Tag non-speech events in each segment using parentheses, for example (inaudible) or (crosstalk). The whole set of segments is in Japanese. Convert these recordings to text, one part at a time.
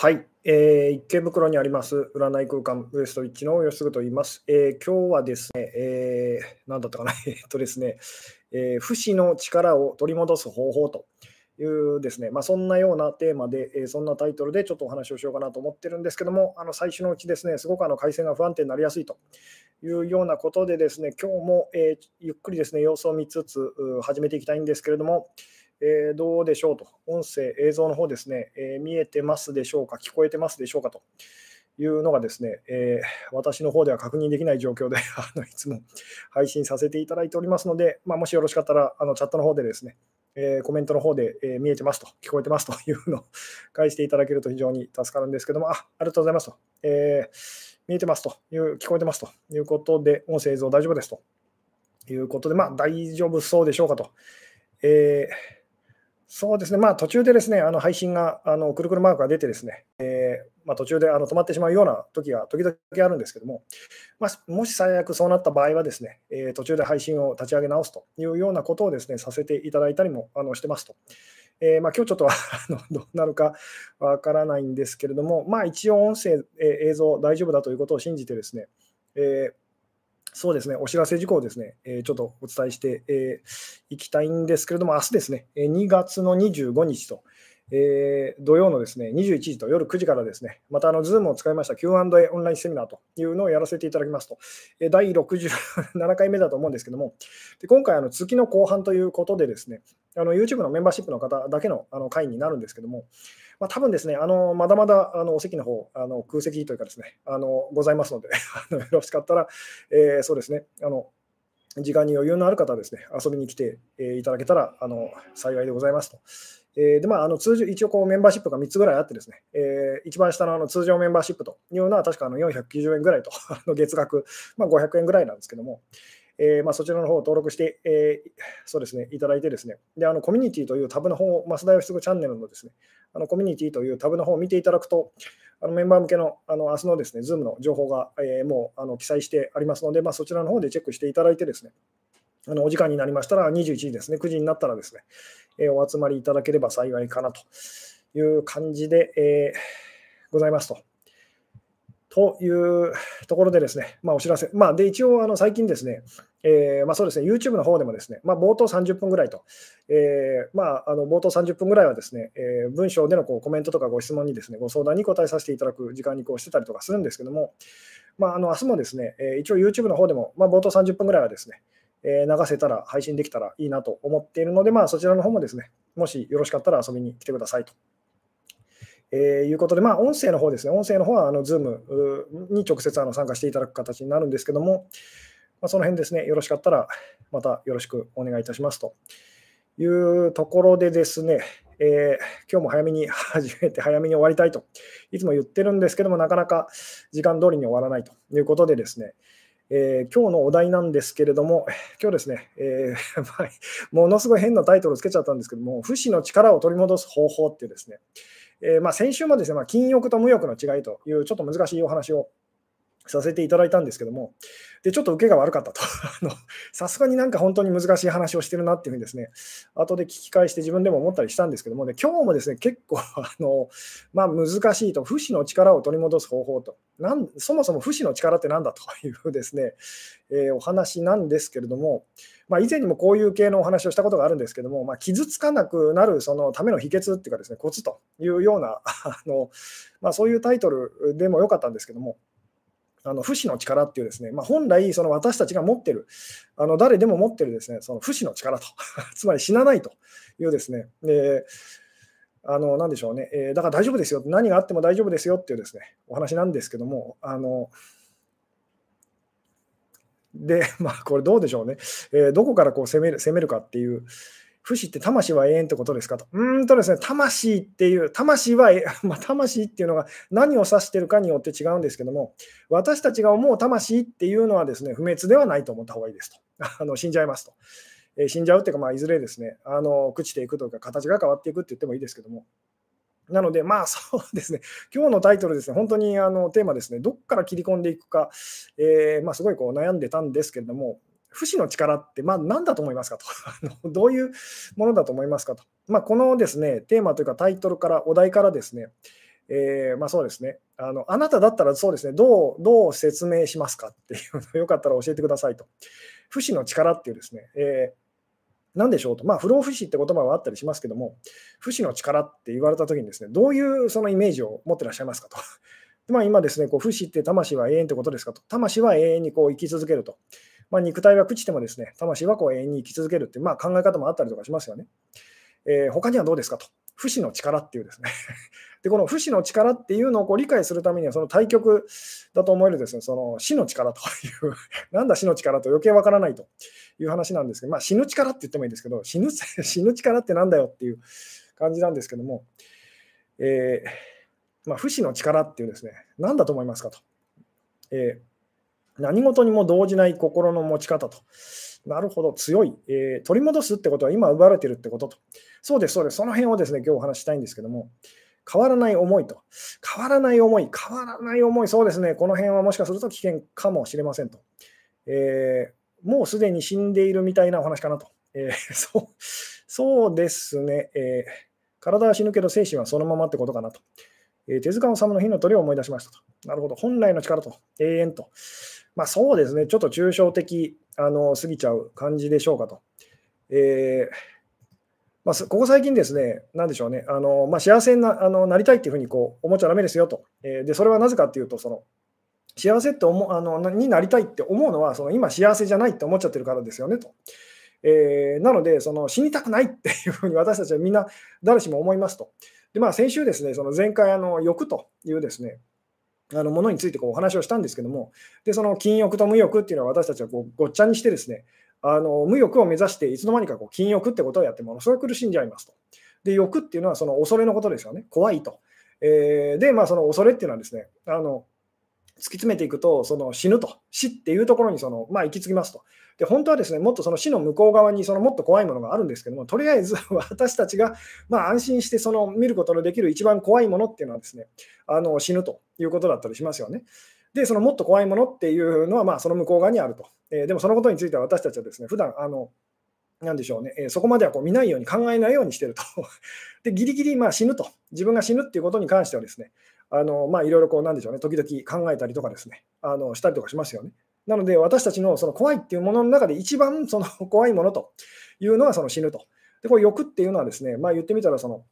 はい、えー、池袋にあります占い空間ウエストウィッチの吉嗣と言います。えー、今日はですね、えー、なんだったかな、(laughs) えっとですね、えー、不死の力を取り戻す方法というですね、まあ、そんなようなテーマで、えー、そんなタイトルでちょっとお話をしようかなと思ってるんですけども、あの最初のうちですね、すごくあの回線が不安定になりやすいというようなことでですね、今日も、えー、ゆっくりですね、様子を見つつ始めていきたいんですけれども、えー、どうでしょうと、音声、映像の方ですね、えー、見えてますでしょうか、聞こえてますでしょうか？と。いうのがですね、えー、私の方では確認できない状況で (laughs) あのいつも配信させていただいておりますので、まあ、もしよろしかったらあのチャットの方でですね、えコメントの方で、え見えてますと、聞こえてますと。いうのを返していただけると非常に助かるんですけども、あありがとうございますと、え見えてますと。いう、聞こえてますと。いうことで、音声映像大丈夫ですと。いうことで、まあ大丈夫そうでしょうかと。えーそうですね、まあ、途中でですね、あの配信があのくるくるマークが出てですね、えー、まあ、途中であの止まってしまうような時が時々あるんですけども、まあ、もし最悪そうなった場合はですね、えー、途中で配信を立ち上げ直すというようなことをですね、させていただいたりもあのしてますと。えー、まあ、今日ちょっとあの (laughs) どうなるかわからないんですけれども、まあ、一応音声、え映像大丈夫だということを信じてですね、えーそうですね、お知らせ事項をですね、えー、ちょっとお伝えしてい、えー、きたいんですけれども、明日ですね、2月の25日と、えー、土曜のですね21時と夜9時からですね、またあの Zoom を使いました Q&A オンラインセミナーというのをやらせていただきますと、え、第67回目だと思うんですけども、で今回、あの月の後半ということでですね、あの YouTube のメンバーシップの方だけのあの会になるんですけども、まあ、多分ですね、あのまだまだあのお席の方あの空席というかですね、あのございますので (laughs) よろしかったら、えー、そうですね、あの時間に余裕のある方はですね、遊びに来て、えいただけたらあの幸いでございますと。えー、でまあ、あの通常一応こうメンバーシップが3つぐらいあってですね、えー、一番下のあの通常メンバーシップというのは確かあの490円ぐらいと、(laughs) 月額、まあ、500円ぐらいなんですけども、えー、まあ、そちらの方を登録して、えー、そうですね、いただいてですね、であのコミュニティというタブの方、増田義嗣チャンネルのですね、あのコミュニティというタブの方を見ていただくと、あのメンバー向けのあの明日のですね、Zoom の情報が、えー、もうあの記載してありますので、まあ、そちらの方でチェックしていただいてですね、あのお時間になりましたら21時ですね、9時になったらですね、えー、お集まりいただければ幸いかなという感じで、えー、ございますと。というところでですね、まあ、お知らせ。まあ、で、一応、あの最近ですね、えー、まあ、そうですね、YouTube の方でもですね、まあ、冒頭30分ぐらいと、えー、まあ、あの冒頭30分ぐらいはですね、えー、文章でのこうコメントとかご質問にですね、ご相談に答えさせていただく時間にこうしてたりとかするんですけども、まあ、あの明日もですね、え一応 YouTube の方でも、まあ、冒頭30分ぐらいはですね、え流せたら配信できたらいいなと思っているので、まあ、そちらの方もですね、もしよろしかったら遊びに来てくださいと。えー、いうことで、まあ、音声の方ですね、音声の方はあの Zoom に直接あの参加していただく形になるんですけども、まあ、その辺ですね、よろしかったらまたよろしくお願いいたします。というところでですね、えー、今日も早めに始めて早めに終わりたいといつも言ってるんですけども、なかなか時間通りに終わらないということでですね、えー、今日のお題なんですけれども、今日ですね、えー、(laughs) ものすごい変なタイトルつけちゃったんですけども、不死の力を取り戻す方法っていうですね、えー、まあ、先週もですね、まあ、禁欲と無欲の違いというちょっと難しいお話をさせていただいたんですけども、でちょっと受けが悪かったと。(laughs) さすがになんか本当に難しい話をしてるなっていうふうにですね、後で聞き返して自分でも思ったりしたんですけども。ね、今日もですね、結構 (laughs) あの、まあ、難しいと、不死の力を取り戻す方法と、なんそもそも不死の力って何だというですね、えー、お話なんですけれども、まあ、以前にもこういう系のお話をしたことがあるんですけども、まあ、傷つかなくなるそのための秘訣っていうかですね、コツというようなあの、まあ、そういうタイトルでもよかったんですけども、あの不死の力っていうですね、まあ、本来その私たちが持ってる、あの誰でも持ってるですね、その不死の力と、(laughs) つまり死なないというですね、であの何でしょうね、えー、だから大丈夫ですよ、何があっても大丈夫ですよっていうですね、お話なんですけども、あので、まあ、これどうでしょうね、えー、どこからこう攻める攻めるかっていう、不死って魂は永遠ってことですかと。うんとですね、魂っていう、魂は、(laughs) まあ、魂っていうのが何を指してるかによって違うんですけども、私たちが思う魂っていうのはですね、不滅ではないと思った方がいいですと。(laughs) あの死んじゃいますと。えー、死んじゃうっていうか、まあ、いずれですね、あの朽ちていくというか、形が変わっていくって言ってもいいですけども。なので、まあ (laughs) そうですね、今日のタイトルですね、本当にあのテーマですね、どこから切り込んでいくか、えー、まあ、すごいこう悩んでたんですけれども、不死の力って、まあ、何だと思いますかと (laughs) どういうものだと思いますかと。まあ、このですね、テーマというかタイトルから、お題からですね、えー、まあ、そうですねあの。あなただったらそうですね、どうどう説明しますかっていうのをよかったら教えてくださいと。不死の力っていうですね、えー、何でしょうと、まあ、不老不死って言葉はあったりしますけども、不死の力って言われたときにですね、どういうそのイメージを持ってらっしゃいますかと。(laughs) まあ、今ですね、こう不死って魂は永遠ってことですかと。魂は永遠にこう生き続けると。まあ、肉体は朽ちてもですね、魂はこう永遠に生き続けるっていう、まあ、考え方もあったりとかしますよね。えー、他にはどうですかと。不死の力っていうですね (laughs) で、この不死の力っていうのをこう理解するためには、その対極だと思えるですね、その死の力という (laughs) なんだ死の力と余計わからないという話なんですけど、まあ、死ぬ力って言ってもいいんですけど、死ぬ (laughs) 死ぬ力ってなんだよっていう感じなんですけども、えー、まあ、不死の力っていうですね、何だと思いますかと。えー、何事にも動じない心の持ち方と。なるほど、強い、えー、取り戻すってことは今奪われてるってことと。そうです、そうです。その辺をですね、今日お話したいんですけども、変わらない思いと。変わらない思い、変わらない思い、そうですね、この辺はもしかすると危険かもしれませんと。えー、もうすでに死んでいるみたいなお話かなと。えー、(laughs) そうそうですね、え、体は死ぬけど精神はそのままってことかなと。え手塚治虫の火の鳥を思い出しましたと。なるほど、本来の力と、永遠と。まあそうですね、ちょっと抽象的あの過ぎちゃう感じでしょうかと。えーまあ、ここ最近ですね、なんでしょうね、あのまあ、幸せになあのなりたいっていうふうにこう思っちゃだめですよと、えー、で。それはなぜかっていうと、その幸せって思あのになりたいって思うのは、その今幸せじゃないって思っちゃってるからですよねと。えー、なので、その死にたくないっていうふうに私たちはみんな誰しも思いますと。でまあ、先週ですね、その前回あの欲というですね、あのものについてこうお話をしたんですけども、でその禁欲と無欲っていうのは私たちはこうごっちゃにしてですね、あの無欲を目指していつの間にかこう禁欲ってことをやってものすごい苦しんじゃいますと。で欲っていうのはその恐れのことですよね。怖いと。えー、で、まあ、その恐れっていうのはですね、あの突き詰めていくと、その死ぬと、死っていうところにその、まあ、行き着きますと。で、本当はですね、もっとその死の向こう側にそのもっと怖いものがあるんですけども、とりあえず (laughs) 私たちがまあ安心してその見ることのできる一番怖いものっていうのはですね、あの死ぬということだったりしますよね。で、そのもっと怖いものっていうのは、まあ、その向こう側にあると。えー、でもそのことについては私たちはですね、普段あの、なんでしょうね、えー、そこまではこう見ないように考えないようにしてると。(laughs) で、ギリギリまあ死ぬと、自分が死ぬっていうことに関してはですね、あのま、いろいろこう、なんでしょうね、時々考えたりとかですね、あのしたりとかしますよね。なので、私たちのその怖いっていうものの中で一番その (laughs) 怖いものというのはその死ぬと。で、これ欲っていうのはですね、まあ、言ってみたらその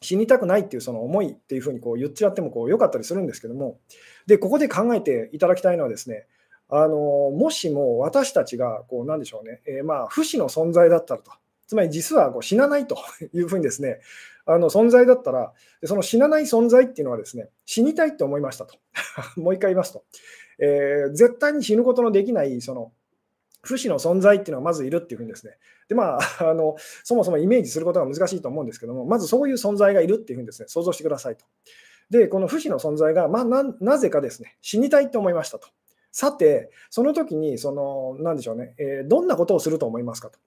死にたくないっていうその思いっていうふうにこう言っちゃってもこう良かったりするんですけども、で、ここで考えていただきたいのはですね、あのもしも私たちがこうなんでしょうね、えー、まあ不死の存在だったらと、つまり実はこう死なないというふうにですね、あの存在だったら、その死なない存在っていうのはですね、死にたいって思いましたと。(laughs) もう一回言いますと、えー、絶対に死ぬことのできないその不死の存在っていうのはまずいるっていうふうにですね、でまあ、(laughs) あのそもそもイメージすることが難しいと思うんですけども、まずそういう存在がいるっていうふうにですね、想像してくださいと。で、この不死の存在が、まあ、なぜかですね、死にたいと思いましたと。さて、その時に、その、なんでしょうね、えー、どんなことをすると思いますかと。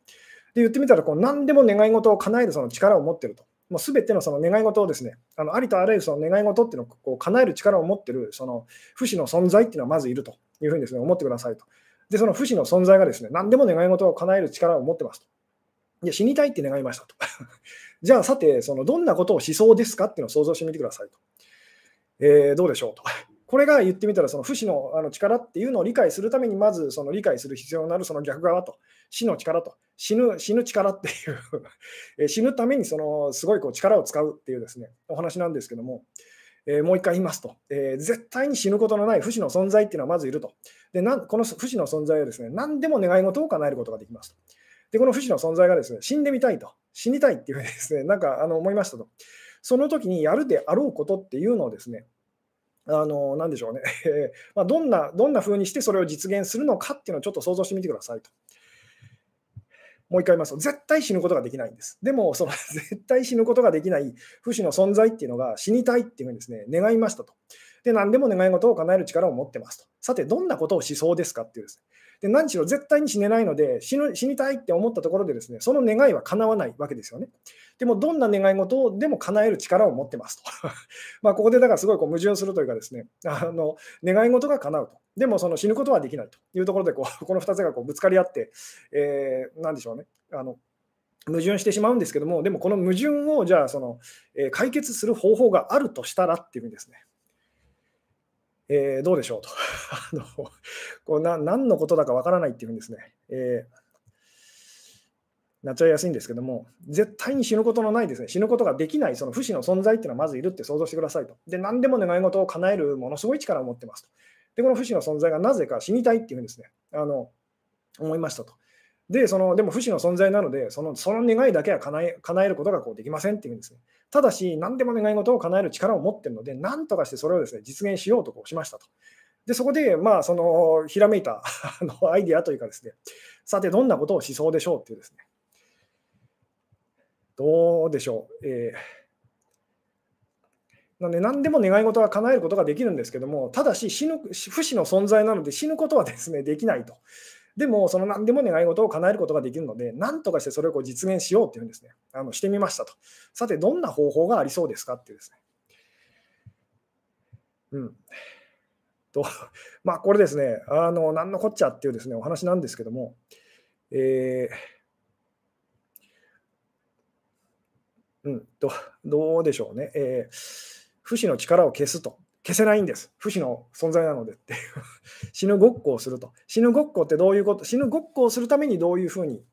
で、言ってみたら、こう何でも願い事を叶えるその力を持ってると。もう全てのその願い事をですね、あのありとあらゆるその願い事っていうのをこう叶える力を持ってる、その不死の存在っていうのはまずいるというふうにですね、思ってくださいと。で、その不死の存在がですね、何でも願い事を叶える力を持ってますと。いや、死にたいって願いましたと。(laughs) じゃあ、さて、そのどんなことをしそうですかっていうのを想像してみてくださいと。えー、どうでしょうと。これが言ってみたら、その不死のあの力っていうのを理解するために、まずその理解する必要のあるその逆側と、死の力と、死ぬ死ぬ力っていう (laughs) 死ぬためにそのすごいこう力を使うっていうですね、お話なんですけども、えー、もう一回言いますと、えー、絶対に死ぬことのない不死の存在っていうのはまずいると。でなこの不死の存在はですね、何でも願い事を叶えることができますと。で、この不死の存在がですね、死んでみたいと、死にたいっていうふうにですね、(laughs) なんかあの思いましたと。その時にやるであろうことっていうのをですね、あの、なんでしょうね。(laughs) まあ、どんな、どんな風にしてそれを実現するのかっていうのをちょっと想像してみてくださいと。もう一回言いますと、絶対死ぬことができないんです。でも、その (laughs) 絶対死ぬことができない不死の存在っていうのが死にたいっていうふうにですね、願いましたと。で、何でも願い事を叶える力を持ってますと。さて、どんなことをしそうですかっていうですね。で何しろ絶対に死ねないので死ぬ、死にたいって思ったところでですね、その願いは叶わないわけですよね。でも、どんな願い事でも叶える力を持ってますと。(laughs) まあここでだからすごいこう矛盾するというかですね、あの願い事が叶うと。でもその死ぬことはできないというところでこう、(laughs) この2つがこうぶつかり合って、えー、なんでしょうね。あの矛盾してしまうんですけども、でもこの矛盾をじゃあその、えー、解決する方法があるとしたらっていうふうにですね、えー、どうでしょうと (laughs) あのこうな。何のことだかわからないっていうふうにですね、えー、なっちゃいやすいんですけども、絶対に死ぬことのないですね、死ぬことができないその不死の存在っていうのはまずいるって想像してくださいと。で、何でも願い事を叶えるものすごい力を持ってますと。で、この不死の存在がなぜか死にたいっていうふうにですね、あの思いましたと。で、そのでも不死の存在なので、そのその願いだけは叶え叶えることがこうできませんっていうんですね。ただし、何でも願い事を叶える力を持っているので、何とかしてそれをですね実現しようとこうしましたと。で、そこで、まあ、そのひらめいた (laughs) アイディアというかですね、さて、どんなことをしそうでしょうっていうですね、どうでしょう。えー、なので何でも願い事は叶えることができるんですけども、ただし死ぬ不死の存在なので死ぬことはですねできないと。でも、その何でも願い事を叶えることができるので、何とかしてそれをこう実現しようっていうんですね、あのしてみましたと。さて、どんな方法がありそうですかっていうですね。うん。と、まあ、これですね、あの、何のこっちゃっていうですね、お話なんですけども、えーうん、どどうでしょうね、えー、不死の力を消すと。消せないんです。不死の存在なのでっていう。(laughs) 死ぬごっこをすると。死ぬごっこってどういうこと？死ぬごっこをするためにどういうふうに、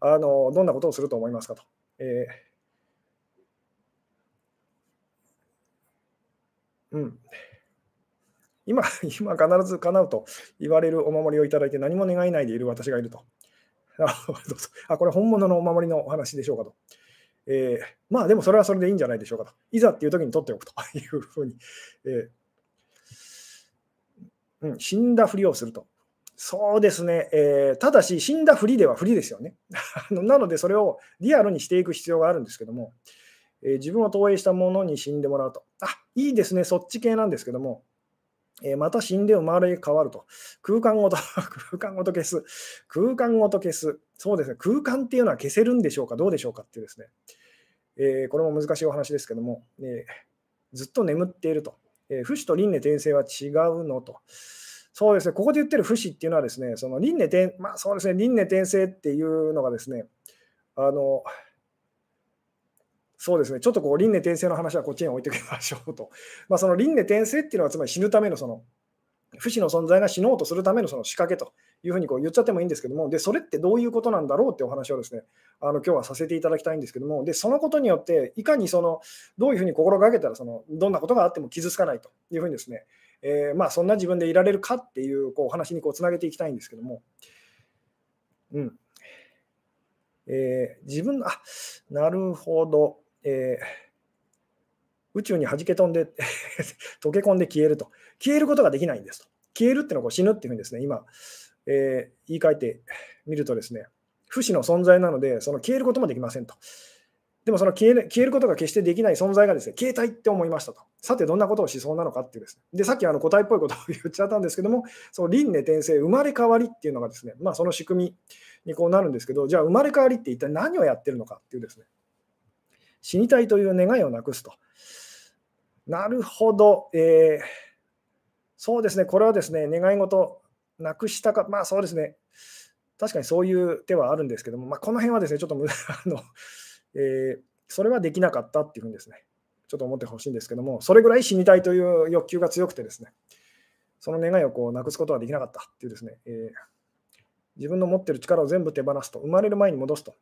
あのどんなことをすると思いますかと。えー、うん。今、(laughs) 今必ず叶うと言われるお守りをいただいて何も願いないでいる私がいると。あ、これ本物のお守りのお話でしょうかと。えー、まあでもそれはそれでいいんじゃないでしょうかと。いざっていう時に取っておくと (laughs) いうふうに、えー、うん、死んだふりをすると。そうですね、えー、ただし死んだふりではふりですよね。(laughs) なのでそれをリアルにしていく必要があるんですけども、え、自分を投影したものに死んでもらうと。あいいですね、そっち系なんですけども、え、また死んで生まれ変わると。空間ごと、(laughs) 空間ごと消す。空間ごと消す。そうですね、空間っていうのは消せるんでしょうか、どうでしょうかっていうですね、えー、これも難しいお話ですけども、えー、ずっと眠っていると。えー、不死と輪廻転生は違うのと。そうですね、ここで言ってる不死っていうのはですね、その輪廻転、まあそうですね、輪廻転生っていうのがですね、あの、そうですね、ちょっとこう輪廻転生の話はこっちに置いておきましょうと。(laughs) まあ、その輪廻転生っていうのは、つまり死ぬためのその、不死の存在が死のうとするためのその仕掛けというふうにこう言っちゃってもいいんですけども、でそれってどういうことなんだろうってお話をですね、あの今日はさせていただきたいんですけども、でそのことによって、いかにそのどういうふうに心がけたらその、どんなことがあっても傷つかないというふうにですね、えー、まあ、そんな自分でいられるかっていうこうお話にこうつなげていきたいんですけども、うんえー、自分あなるほど、えー宇宙に弾け飛んで (laughs) 溶け込んで消えると。消えることができないんですと。消えるっていうのはこう死ぬっていうふうにですね、今、えー、言い換えてみるとですね、不死の存在なので、その消えることもできませんと。でもその消え消えることが決してできない存在がですね、消えたいって思いましたと。さて、どんなことをしそうなのかっていうですね。で、さっきあの答えっぽいことを言っちゃったんですけども、その輪廻転生、生まれ変わりっていうのがですね、まあその仕組みにこうなるんですけど、じゃあ生まれ変わりって一体何をやってるのかっていうですね、死にたいという願いをなくすと。なるほど、えー、そうですね、これはですね、願い事なくしたか、まあそうですね、確かにそういう手はあるんですけども、まあ、この辺はですね、ちょっと (laughs) あの、えー、それはできなかったっていうふうにですね、ちょっと思ってほしいんですけども、それぐらい死にたいという欲求が強くてですね、その願いをこうなくすことはできなかったっていうですね、えー、自分の持ってる力を全部手放すと、生まれる前に戻すと、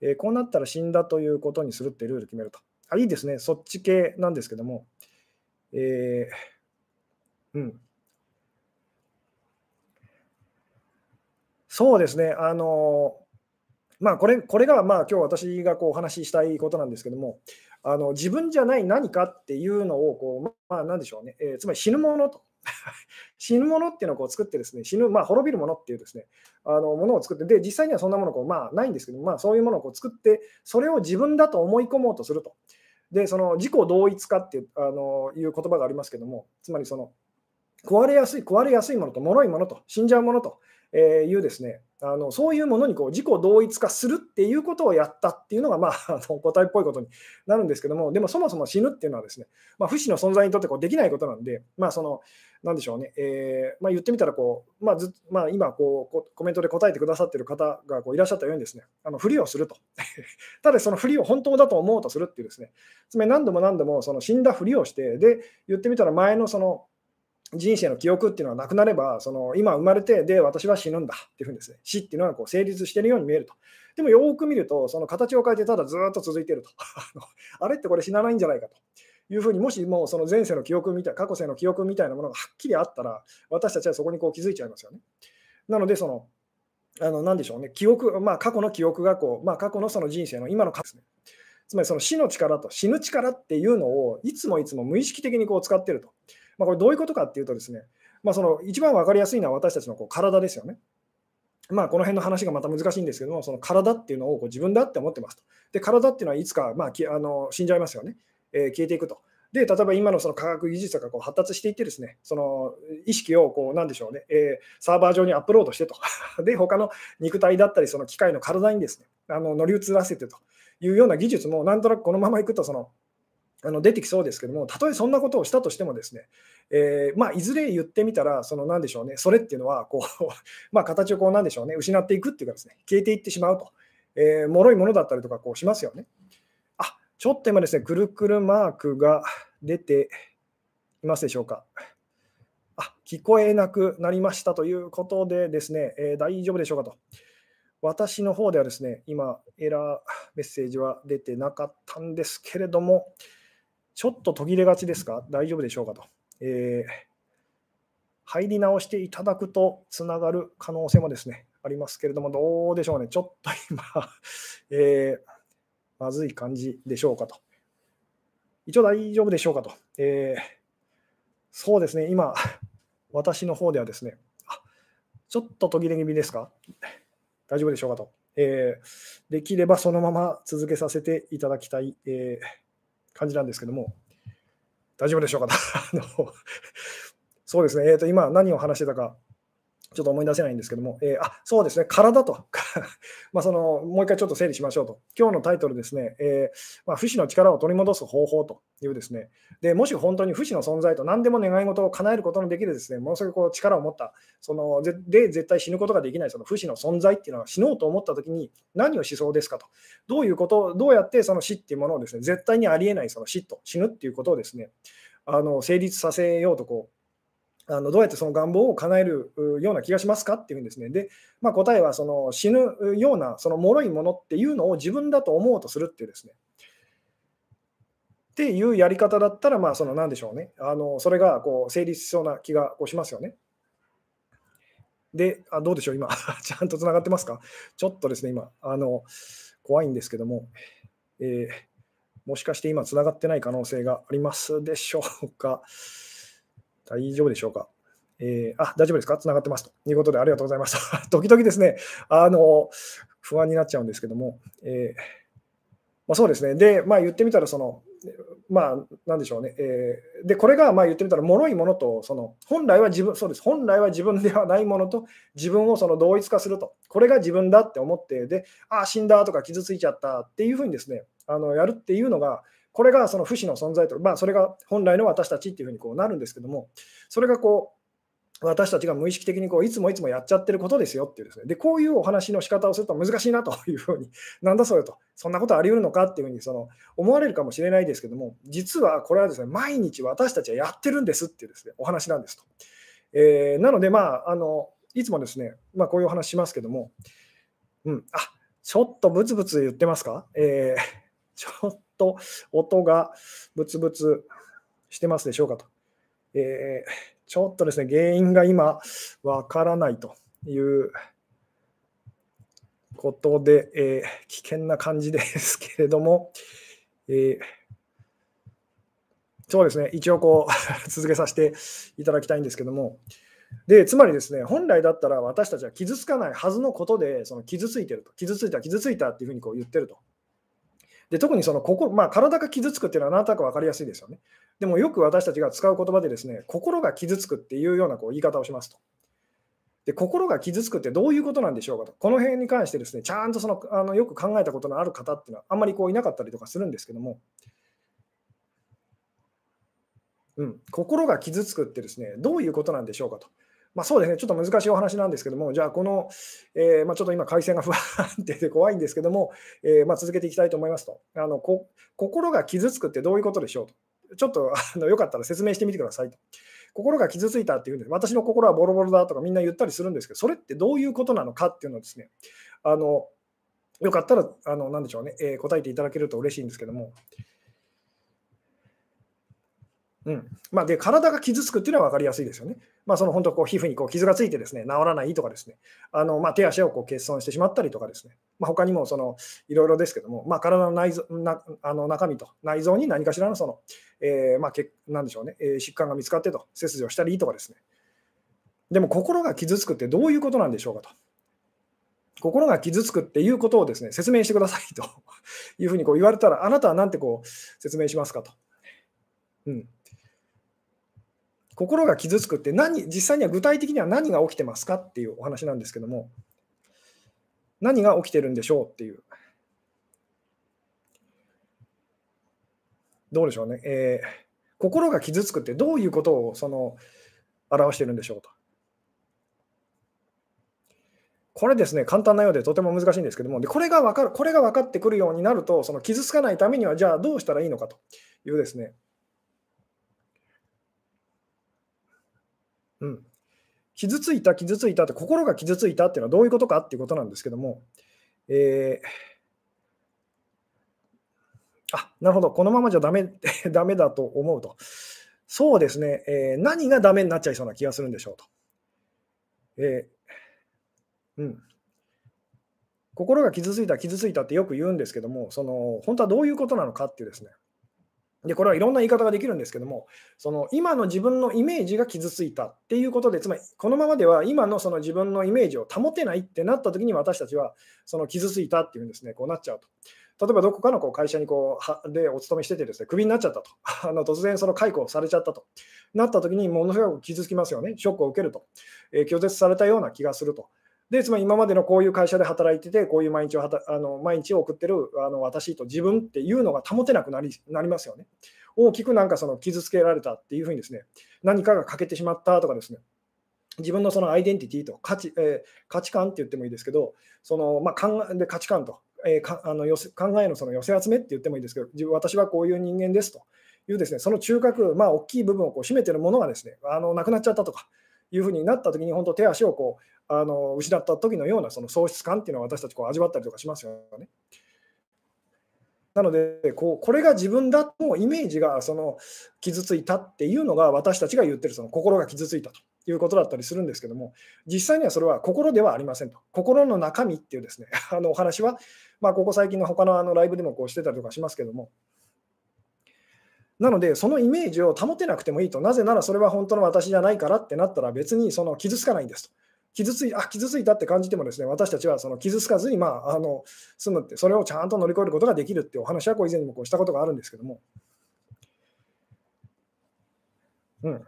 えー、こうなったら死んだということにするってルール決めると。あいいですね、そっち系なんですけども、えー、うん。そうですね、あのまあ、これこれがまあ今日私がこうお話ししたいことなんですけども、あの自分じゃない何かっていうのをこう、まあ、なんでしょうね、えー、つまり死ぬものと。(laughs) 死ぬものっていうのをこう作ってですね、死ぬ、まあ、滅びるものっていうですね、あのものを作って、で、実際にはそんなものこう、まあ、ないんですけど、まあ、そういうものをこう作って、それを自分だと思い込もうとすると。で、その自己同一化っていうあのいう言葉がありますけども、つまりその壊れやすい、壊れやすいものと、脆いものと、死んじゃうものとえいうですね、あのそういうものにこう自己同一化するっていうことをやったっていうのが、まあ、あの答えっぽいことになるんですけども、でもそもそも死ぬっていうのはですね、まあ、不死の存在にとってこうできないことなんで、まあ、その、なんでしょうね、えー、まあ、言ってみたらこう、まあずまあ、今こう、コメントで答えてくださってる方がこういらっしゃったようにですね、あのふりをすると。(laughs) ただそのふりを本当だと思うとするっていうですね、つまり何度も何度もその死んだふりをして、で、言ってみたら前のその、人生の記憶っていうのはなくなれば、その今生まれて、で、私は死ぬんだっていうふうにですね、死っていうのはこう成立しているように見えると。でもよく見ると、その形を変えてただずっと続いてると。(laughs) あれってこれ死なないんじゃないかというふうに、もしもうその前世の記憶みたい、過去世の記憶みたいなものがはっきりあったら、私たちはそこにこう気づいちゃいますよね。なので、その、あの何でしょうね、記憶、まあ、過去の記憶がこう、まあ、過去のその人生の今のですね、つまりその死の力と死ぬ力っていうのをいつもいつも無意識的にこう使ってると。まあ、これどういうことかっていうとですね、まあ、その一番分かりやすいのは私たちのこう体ですよね。まあ、この辺の話がまた難しいんですけども、その体っていうのをこう自分だって思ってますと。で、体っていうのはいつか、まあ、きあの死んじゃいますよね、えー、消えていくと。で、例えば今のその科学技術がこう発達していってですね、その意識をこう、なんでしょうね、えー、サーバー上にアップロードしてと。(laughs) で、他の肉体だったり、その機械の体にですね、あの乗り移らせてというような技術も、なんとなくこのままいくと、そのあの出てきそうですけども、たとえそんなことをしたとしてもですね、えー、まあ、いずれ言ってみたら、その何でしょうね、それっていうのはこう (laughs) ま、形をこうなんでしょうね、失っていくっていうかですね、消えていってしまうと、えー、脆いものだったりとかこうしますよね。あちょっと今ですね、くるくるマークが出ていますでしょうか。あ聞こえなくなりましたということでですね、えー、大丈夫でしょうかと。私の方ではですね、今、エラーメッセージは出てなかったんですけれども、ちょっと途切れがちですか？大丈夫でしょうかと。えー、入り直していただくとつながる可能性もですね、ありますけれども、どうでしょうね。ちょっと今、(laughs) えー、まずい感じでしょうかと。一応大丈夫でしょうかと。えー、そうですね、今、私の方ではですね、ちょっと途切れ気味ですか？大丈夫でしょうかと。えー、できればそのまま続けさせていただきたい、えー、感じなんですけども、大丈夫でしょうか？(laughs) あのそうですね、えー、と今何を話してたかちょっと思い出せないんですけども、えー、あそうですね、体と。(laughs) まあその、もう一回ちょっと整理しましょうと。今日のタイトルですね、えー、まあ、不死の力を取り戻す方法というですね、でもし本当に不死の存在と何でも願い事を叶えることのできるですね、ものすごくこう力を持った、そので絶対死ぬことができない。その不死の存在っていうのは死のうと思ったときに何をしそうですかと。どういうこと、どうやってその死っていうものをですね、絶対にありえないその死と死ぬっていうことをですね、あの成立させようとこうあのどうやってその願望を叶えるような気がしますかっていうんですね。で、まあ、答えはその死ぬようなその脆いものっていうのを自分だと思うとするっていうですね。っていうやり方だったら、まあ、その何でしょうね。あのそれがこう成立しそうな気がしますよね。で、あどうでしょう、今、(laughs) ちゃんとつながってますか？ちょっとですね、今、あの怖いんですけども、えー、もしかして今、つながってない可能性がありますでしょうか？大丈夫でしょうか？えー、あ、大丈夫ですか？つながってますということでありがとうございます。(laughs) 時々ですね、あの、不安になっちゃうんですけども、えー、まあ、そうですね。で、まあ言ってみたら、その、まあ、なんでしょうね。えー、で、これが、まあ言ってみたら、脆いものと、その、本来は自分、そうです。本来は自分ではないものと、自分をその同一化すると。これが自分だって思って、で、ああ、死んだとか傷ついちゃったっていうふうにですね、あのやるっていうのが、これがその不死の存在と、まあ、それが本来の私たちっていうふうにこうなるんですけども、それがこう、私たちが無意識的にこういつもいつもやっちゃってることですよっていうですね。で、こういうお話の仕方をすると難しいなというふうに、(laughs) なんだそれと、そんなことあり得るのかっていうふうにその思われるかもしれないですけども、実はこれはですね、毎日私たちはやってるんですっていうですね、お話なんですと。えー、なので、まあ、あの、いつもですね、まあ、こういうお話しますけども、うん、あちょっとブツブツ言ってますか、えー、(laughs) ちょっと音がブツブツしてますでしょうかと。えー、ちょっとですね、原因が今わからないということで、えー、危険な感じですけれども、えー、そうですね、一応こう (laughs) 続けさせていただきたいんですけども、でつまりですね、本来だったら私たちは傷つかないはずのことで、その傷ついてると、傷ついた、傷ついたっていうふうにこう言ってると。で特にその心、まあ、体が傷つくっていうのはなんとなく分かりやすいですよね。でもよく私たちが使う言葉でですね、心が傷つくっていうようなこう言い方をしますと。で心が傷つくってどういうことなんでしょうかと、この辺に関してですね、ちゃんとそのあのよく考えたことのある方っていうのはあんまりこういなかったりとかするんですけども、うん、心が傷つくってですね、どういうことなんでしょうかと。まあ、そうですね、ちょっと難しいお話なんですけども、じゃあ、この、えー、まあ、ちょっと今、回線が不安定で怖いんですけども、えー、まあ、続けていきたいと思いますと。あのこ、心が傷つくってどういうことでしょうと、ちょっとあのよかったら説明してみてくださいと。心が傷ついたっていうんで、私の心はボロボロだとかみんな言ったりするんですけど、それってどういうことなのかっていうのをですね、あのよかったら、あの、なんでしょうね、えー、答えていただけると嬉しいんですけども、うんまあ、で体が傷つくっていうのは分かりやすいですよね。まあ、その本当こう皮膚にこう傷がついてですね治らないとかですねあの、まあ、手足をこう欠損してしまったりとかですね、まあ、他にもそのいろいろですけども、まあ、体の内臓なあの中身と内臓に何かしらのその、えー、まあ、なんでしょうね、えー、疾患が見つかってと切除したりとかですねでも心が傷つくってどういうことなんでしょうかと。心が傷つくっていうことをですね説明してくださいというふうにこう言われたらあなたは何てこう説明しますかと。うん心が傷つくって何、実際には具体的には何が起きてますかっていうお話なんですけども、何が起きてるんでしょうっていう。どうでしょうね。えー、心が傷つくってどういうことをその表してるんでしょうと。これですね、簡単なようでとても難しいんですけども、でこれが分かる、これが分かってくるようになると、その傷つかないためには、じゃあどうしたらいいのかというですね、うん、傷ついた、傷ついたって、心が傷ついたっていうのはどういうことかっていうことなんですけども、えー、あなるほど、このままじゃダメ (laughs) ダメだと思うと。そうですね、えー、何がダメになっちゃいそうな気がするんでしょうと。えー、うん、心が傷ついた、傷ついたってよく言うんですけども、その本当はどういうことなのかっていうですね、でこれはいろんな言い方ができるんですけども、その今の自分のイメージが傷ついたっていうことで、つまりこのままでは今のその自分のイメージを保てないってなった時に私たちはその傷ついたっていうんですね、こうなっちゃうと。例えばどこかのこう会社にこうでお勤めしててですね、クビになっちゃったと。(laughs) あの突然その解雇されちゃったと。なった時にものすごく傷つきますよね。ショックを受けると。えー、拒絶されたような気がすると。で、つまり今までのこういう会社で働いてて、こういう毎日をあの毎日を送ってるあの私と自分っていうのが保てなくなりなりますよね。大きくなんかその傷つけられたっていうふうにですね、何かが欠けてしまったとかですね、自分のそのアイデンティティと価値,、えー、価値観って言ってもいいですけど、そのまあ、考で価値観と、えー、かあの寄せ考えのその寄せ集めって言ってもいいですけど、私はこういう人間ですというですね、その中核、まあ、大きい部分をこう占めてるものがですね、あのなくなっちゃったとかいうふうになったときに、本当手足をこうあの失った時のようなその喪失感っていうのを私たちこう味わったりとかしますよね。なのでこう、これが自分だとイメージがその傷ついたっていうのが私たちが言ってるその心が傷ついたということだったりするんですけども、実際にはそれは心ではありませんと。心の中身っていうですね、あのお話は、まあ、ここ最近の他のあのライブでもこうしてたりとかしますけども、なので、そのイメージを保てなくてもいいと、なぜならそれは本当の私じゃないからってなったら別にその傷つかないんですと。傷ついあ傷ついたって感じてもですね私たちはその傷つかずに、まあ、あの済むって、それをちゃんと乗り越えることができるってお話はこう以前にもこうしたことがあるんですけども。うん、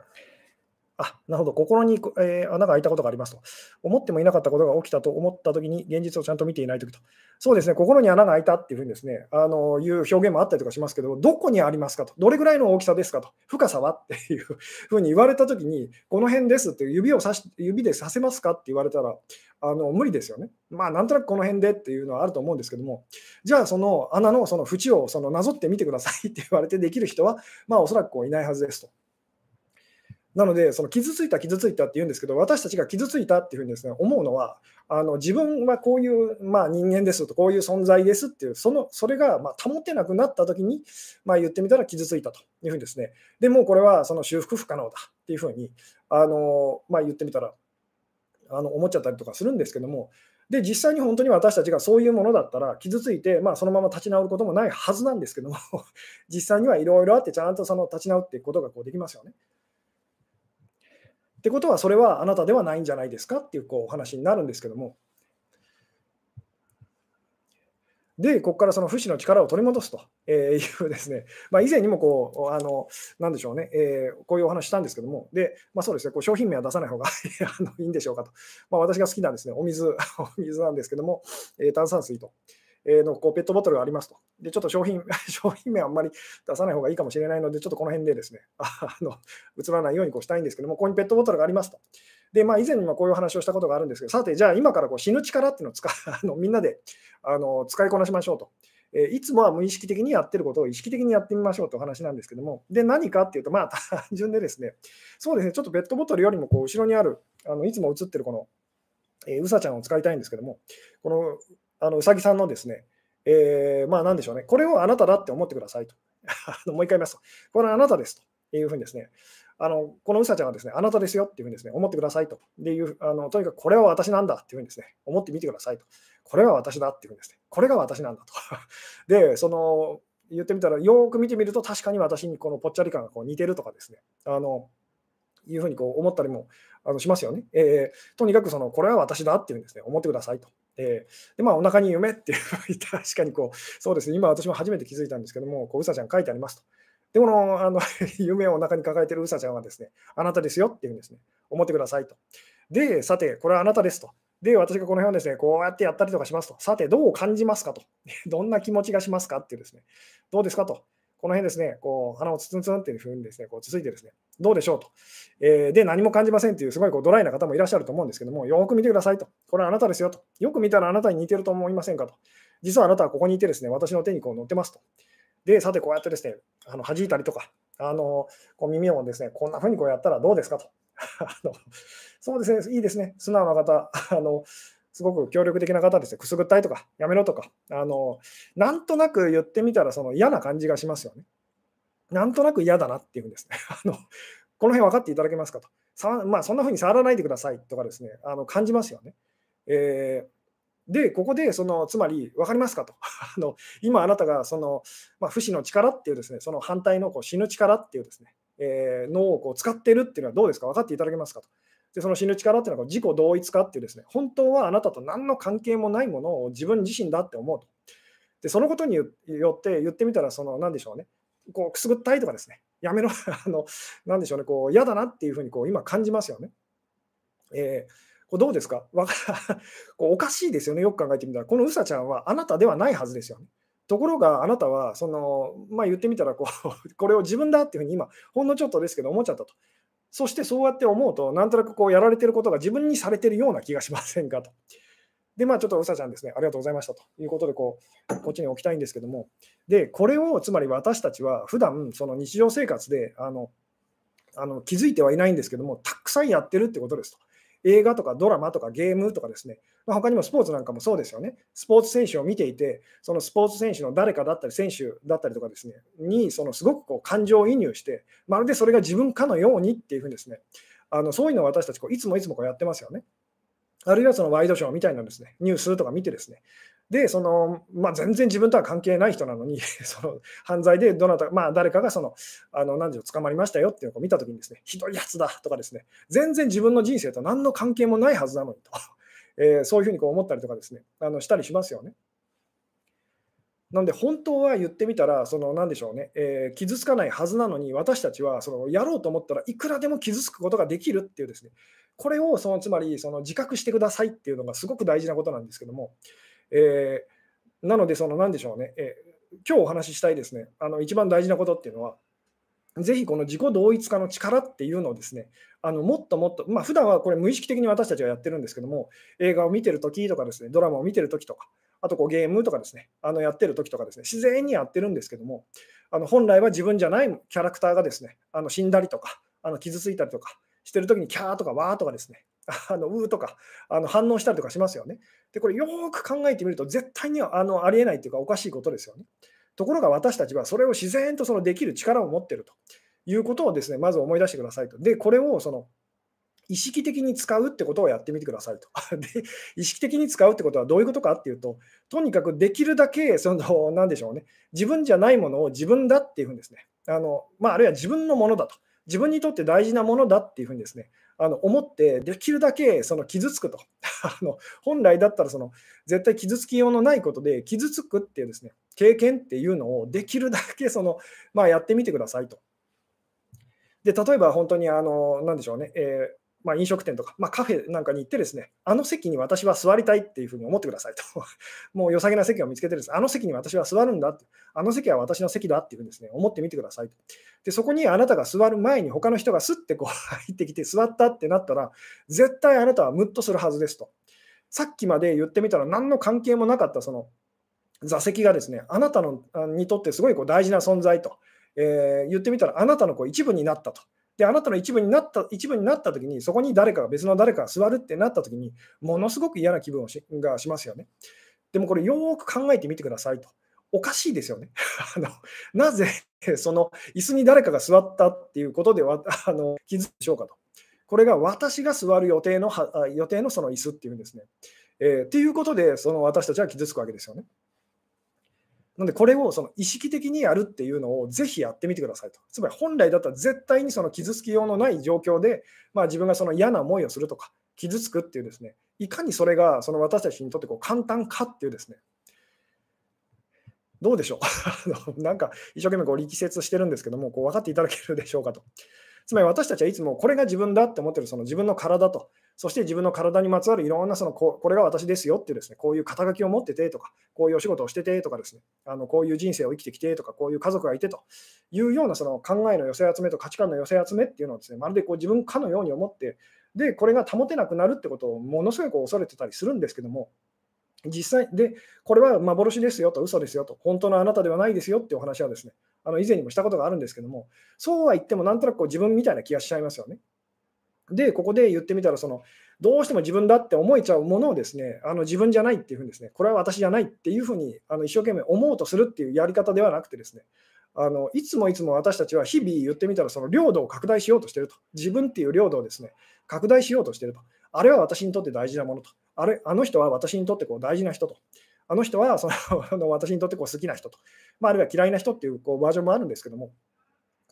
あ、なるほど、心に、えー、穴が開いたことがありますと。思ってもいなかったことが起きたと思ったときに、現実をちゃんと見ていないときと。そうですね、心に穴が開いたっていうふうにですね、あのいう表現もあったりとかしますけど、どこにありますかと、どれぐらいの大きさですかと、深さはっていうふうに言われたときに、この辺ですって指を指し指でさせますかって言われたら、あの無理ですよね。まあ、なんとなくこの辺でっていうのはあると思うんですけども、じゃあ、その穴のその縁をそのなぞってみてくださいって言われてできる人は、まあ、おそらくこういないはずですと。なので、その傷ついた、傷ついたって言うんですけど、私たちが傷ついたっていうふうにです、ね、思うのは、あの自分はこういう、まあ、人間ですと、こういう存在ですっていう、そのそれがま保てなくなったときに、まあ、言ってみたら傷ついたというふうにですね、でもこれはその修復不可能だっていうふうにあの、まあ、言ってみたらあの思っちゃったりとかするんですけども、で実際に本当に私たちがそういうものだったら傷ついて、まあ、そのまま立ち直ることもないはずなんですけども実際にはいろいろあってちゃんとその立ち直っていくことがこうできますよね。ってことは、それはあなたではないんじゃないですかっていうこうお話になるんですけども、で、ここからその不死の力を取り戻すと。いうですね、まあ、以前にもこう、あの、なんでしょうね、えー、こういうお話したんですけども、で、まあ、そうですね、こう商品名は出さない方が (laughs) あのいいんでしょうかと。まあ、私が好きなんですね、お水、(laughs) お水なんですけども、えー、炭酸水と。のこうペットボトルがありますと。で、ちょっと商品 (laughs) 商品名あんまり出さない方がいいかもしれないので、ちょっとこの辺でですね、あ (laughs) の映らないようにこうしたいんですけども、ここにペットボトルがありますと。で、まあ、以前にもこういう話をしたことがあるんですけど、さて、じゃあ今からこう死ぬ力っていうのを使 (laughs) あのみんなであの使いこなしましょうと。えいつもは無意識的にやってることを意識的にやってみましょうという話なんですけども、で、何かっていうと、まあ、単純でですね、そうですね、ちょっとペットボトルよりもこう後ろにある、あのいつも映ってるこの、え、うさちゃんを使いたいんですけども、このあのうさぎさんのですね、えー、まあなんでしょうね、これをあなただって思ってくださいと。(laughs) もう一回言いますと、これはあなたですというふうにですね、あのこのうさちゃんはですね、あなたですよっていうふうにですね、思ってくださいと。でいうあのとにかくこれは私なんだっていうふうにですね、思ってみてくださいと。これは私だっていうふうにですね、これが私なんだと。(laughs) で、その言ってみたら、よく見てみると、確かに私にこのぽっちゃり感がこう似てるとかですね、あのいうふうにこう思ったりもあのしますよね。えー、とにかくその、これは私だっていうふうにですね、思ってくださいと。えー、で、まあ、お腹に夢っていうふうに確かにこう、そうですね、今私も初めて気づいたんですけども、こううさちゃん書いてありますと。で、このあの (laughs) 夢をお腹に抱えてるうさちゃんはですね、あなたですよっていうふうにですね、思ってくださいと。で、さて、これはあなたですと。で、私がこの辺をですね、こうやってやったりとかしますと。さて、どう感じますかと。(laughs) どんな気持ちがしますかっていうですね、どうですかと。この辺ですね、こう鼻をツンツンっていうふうにですね、こうつついてですね、どうでしょうと。えー、で、何も感じませんっていう、すごいこうドライな方もいらっしゃると思うんですけども、よく見てくださいと。これはあなたですよと。よく見たらあなたに似てると思いませんかと。実はあなたはここにいてですね、私の手にこう乗ってますと。で、さて、こうやってですね、あの弾いたりとか、あのこう耳をですね、こんな風にこうやったらどうですかと。(laughs) あのそうですね、いいですね、素直な方。あのすごく協力的な方ですね、くすぐったいとか、やめろとか、あのなんとなく言ってみたらその嫌な感じがしますよね。なんとなく嫌だなっていうんですね。(laughs) あのこの辺分かっていただけますかと。さまあ、そんな風に触らないでくださいとかですね、あの感じますよね。えー、で、ここでその、つまり、分かりますかと。(laughs) あの今、あなたがその、まあ、不死の力っていうですね、その反対のこう死ぬ力っていうですね、えー、脳をこう使ってるっていうのはどうですか？分かっていただけますかと。でその死ぬ力っていうのは自己同一化っていうですね、本当はあなたと何の関係もないものを自分自身だって思うと。で、そのことによって言ってみたら、その何でしょうね、こうくすぐったいとかですね、やめろ、(laughs) あの何でしょうね、こう嫌だなっていうふうにこう今感じますよね。えー、これどうですか？わか (laughs) こうおかしいですよね、よく考えてみたら。このうさちゃんはあなたではないはずですよね。ところがあなたはその、まあ、言ってみたらこう (laughs) これを自分だっていうふうに今ほんのちょっとですけど思っちゃったと。そしてそうやって思うとなんとなくこうやられてることが自分にされてるような気がしませんかと。でまあちょっとうさちゃんですねありがとうございましたということでこうこっちに置きたいんですけどもでこれをつまり私たちは普段その日常生活であのあの気づいてはいないんですけどもたくさんやってるってことですと。映画とかドラマとかゲームとかですね、まあ、他にもスポーツなんかもそうですよね。スポーツ選手を見ていて、そのスポーツ選手の誰かだったり、選手だったりとかですね、にそのすごくこう感情移入して、まるでそれが自分かのようにっていうふうにですね、あのそういうのを私たちこういつもいつもこうやってますよね。あるいはそのワイドショーみたいなですね、ニュースとか見てですね、で、その、まあ、全然自分とは関係ない人なのに、(laughs) その犯罪でどなた、まあ、誰かがその、あの、何時を捕まりましたよっていうのを見たときにですね、ひどいやつだとかですね、全然自分の人生と何の関係もないはずなのにと、(laughs) えー、そういうふうにこう思ったりとかですね、あのしたりしますよね。なので、本当は言ってみたら、その何でしょうね、えー、傷つかないはずなのに、私たちはそのやろうと思ったらいくらでも傷つくことができるっていうですね、これをそのつまりその自覚してくださいっていうのがすごく大事なことなんですけども、えーなので、その何でしょうね、え今日お話ししたいですね、あの一番大事なことっていうのは、ぜひこの自己同一化の力っていうのをですね、あのもっともっと、まあ普段はこれ無意識的に私たちはやってるんですけども、映画を見てるときとかですね、ドラマを見てるときとか、あとこうゲームとかですね、あのやってるときとかですね、自然にやってるんですけども、あの本来は自分じゃないキャラクターがですね、あの死んだりとか、あの傷ついたりとかしてるときにキャーとかワーとかですね、(laughs) あのうーとかあの反応したりとかしますよね。で、これよく考えてみると、絶対にあのありえないっていうか、おかしいことですよね。ところが私たちはそれを自然とそのできる力を持ってるということをですね、まず思い出してくださいと。で、これをその意識的に使うってことをやってみてくださいと。(laughs) で、意識的に使うってことはどういうことかっていうと、とにかくできるだけ、その、なんでしょうね、自分じゃないものを自分だっていうふうにですね、あのまあ、あるいは自分のものだと。自分にとって大事なものだっていうふうにですね、あの思って、できるだけその傷つくと。(laughs) あの本来だったらその絶対傷つきようのないことで、傷つくっていうですね経験っていうのをできるだけその、まあ、やってみてくださいと。で例えば本当にあの、なんでしょうね、えーまあ、飲食店とか、まあ、カフェなんかに行ってですね、あの席に私は座りたいっていうふうに思ってくださいと。(laughs) もう良さげな席を見つけてです、ね、あの席に私は座るんだって、あの席は私の席だっていうふうにですね、思ってみてくださいと。で、そこにあなたが座る前に他の人がスッてこう (laughs) 入ってきて座ったってなったら、絶対あなたはムッとするはずですと。さっきまで言ってみたら何の関係もなかったその座席がですね、あなたのにとってすごいこう大事な存在と、えー、言ってみたらあなたのこう一部になったと。で、あなたの一部になった、一部になったときに、そこに誰かが別の誰かが座るってなったときに、ものすごく嫌な気分をしがしますよね。でもこれよーく考えてみてくださいと。おかしいですよね。(laughs) あのなぜその椅子に誰かが座ったっていうことでは (laughs) あの気づくでしょうかと。これが私が座る予定の予定のその椅子っていうんですね。えー、っていうことで、その私たちは傷つくわけですよね。なので、これをその意識的にやるっていうのをぜひやってみてくださいと。つまり、本来だったら絶対にその傷つきようのない状況で、まあ、自分がその嫌な思いをするとか、傷つくっていうですね、いかにそれがその私たちにとってこう簡単かっていうですね、どうでしょう？(laughs) なんか一生懸命こう力説してるんですけども、こう分かっていただけるでしょうかと。つまり私たちはいつもこれが自分だって思ってるその自分の体と、そして自分の体にまつわるいろんなそのここれが私ですよっていうですね、こういう肩書きを持っててとか、こういうお仕事をしててとかですね、あのこういう人生を生きてきてとか、こういう家族がいてというようなその考えの寄せ集めと価値観の寄せ集めっていうのをですね、まるでこう自分かのように思って、で、これが保てなくなるってことをものすごい恐れてたりするんですけども、実際で、これは幻ですよと、嘘ですよと、本当のあなたではないですよっていうお話はですね、あの以前にもしたことがあるんですけども、そうは言っても、なんとなくこう自分みたいな気がしちゃいますよね。で、ここで言ってみたら、そのどうしても自分だって思えちゃうものをですね、あの自分じゃないっていうふうにですね、これは私じゃないっていうふうにあの一生懸命思うとするっていうやり方ではなくてですね、あのいつもいつも私たちは日々言ってみたら、その領土を拡大しようとしてると。自分っていう領土をですね、拡大しようとしてると。あれは私にとって大事なものと。あれあの人は私にとってこう大事な人と。あの人はその (laughs) 私にとってこう好きな人と。まあ、あるいは嫌いな人っていうこうバージョンもあるんですけども、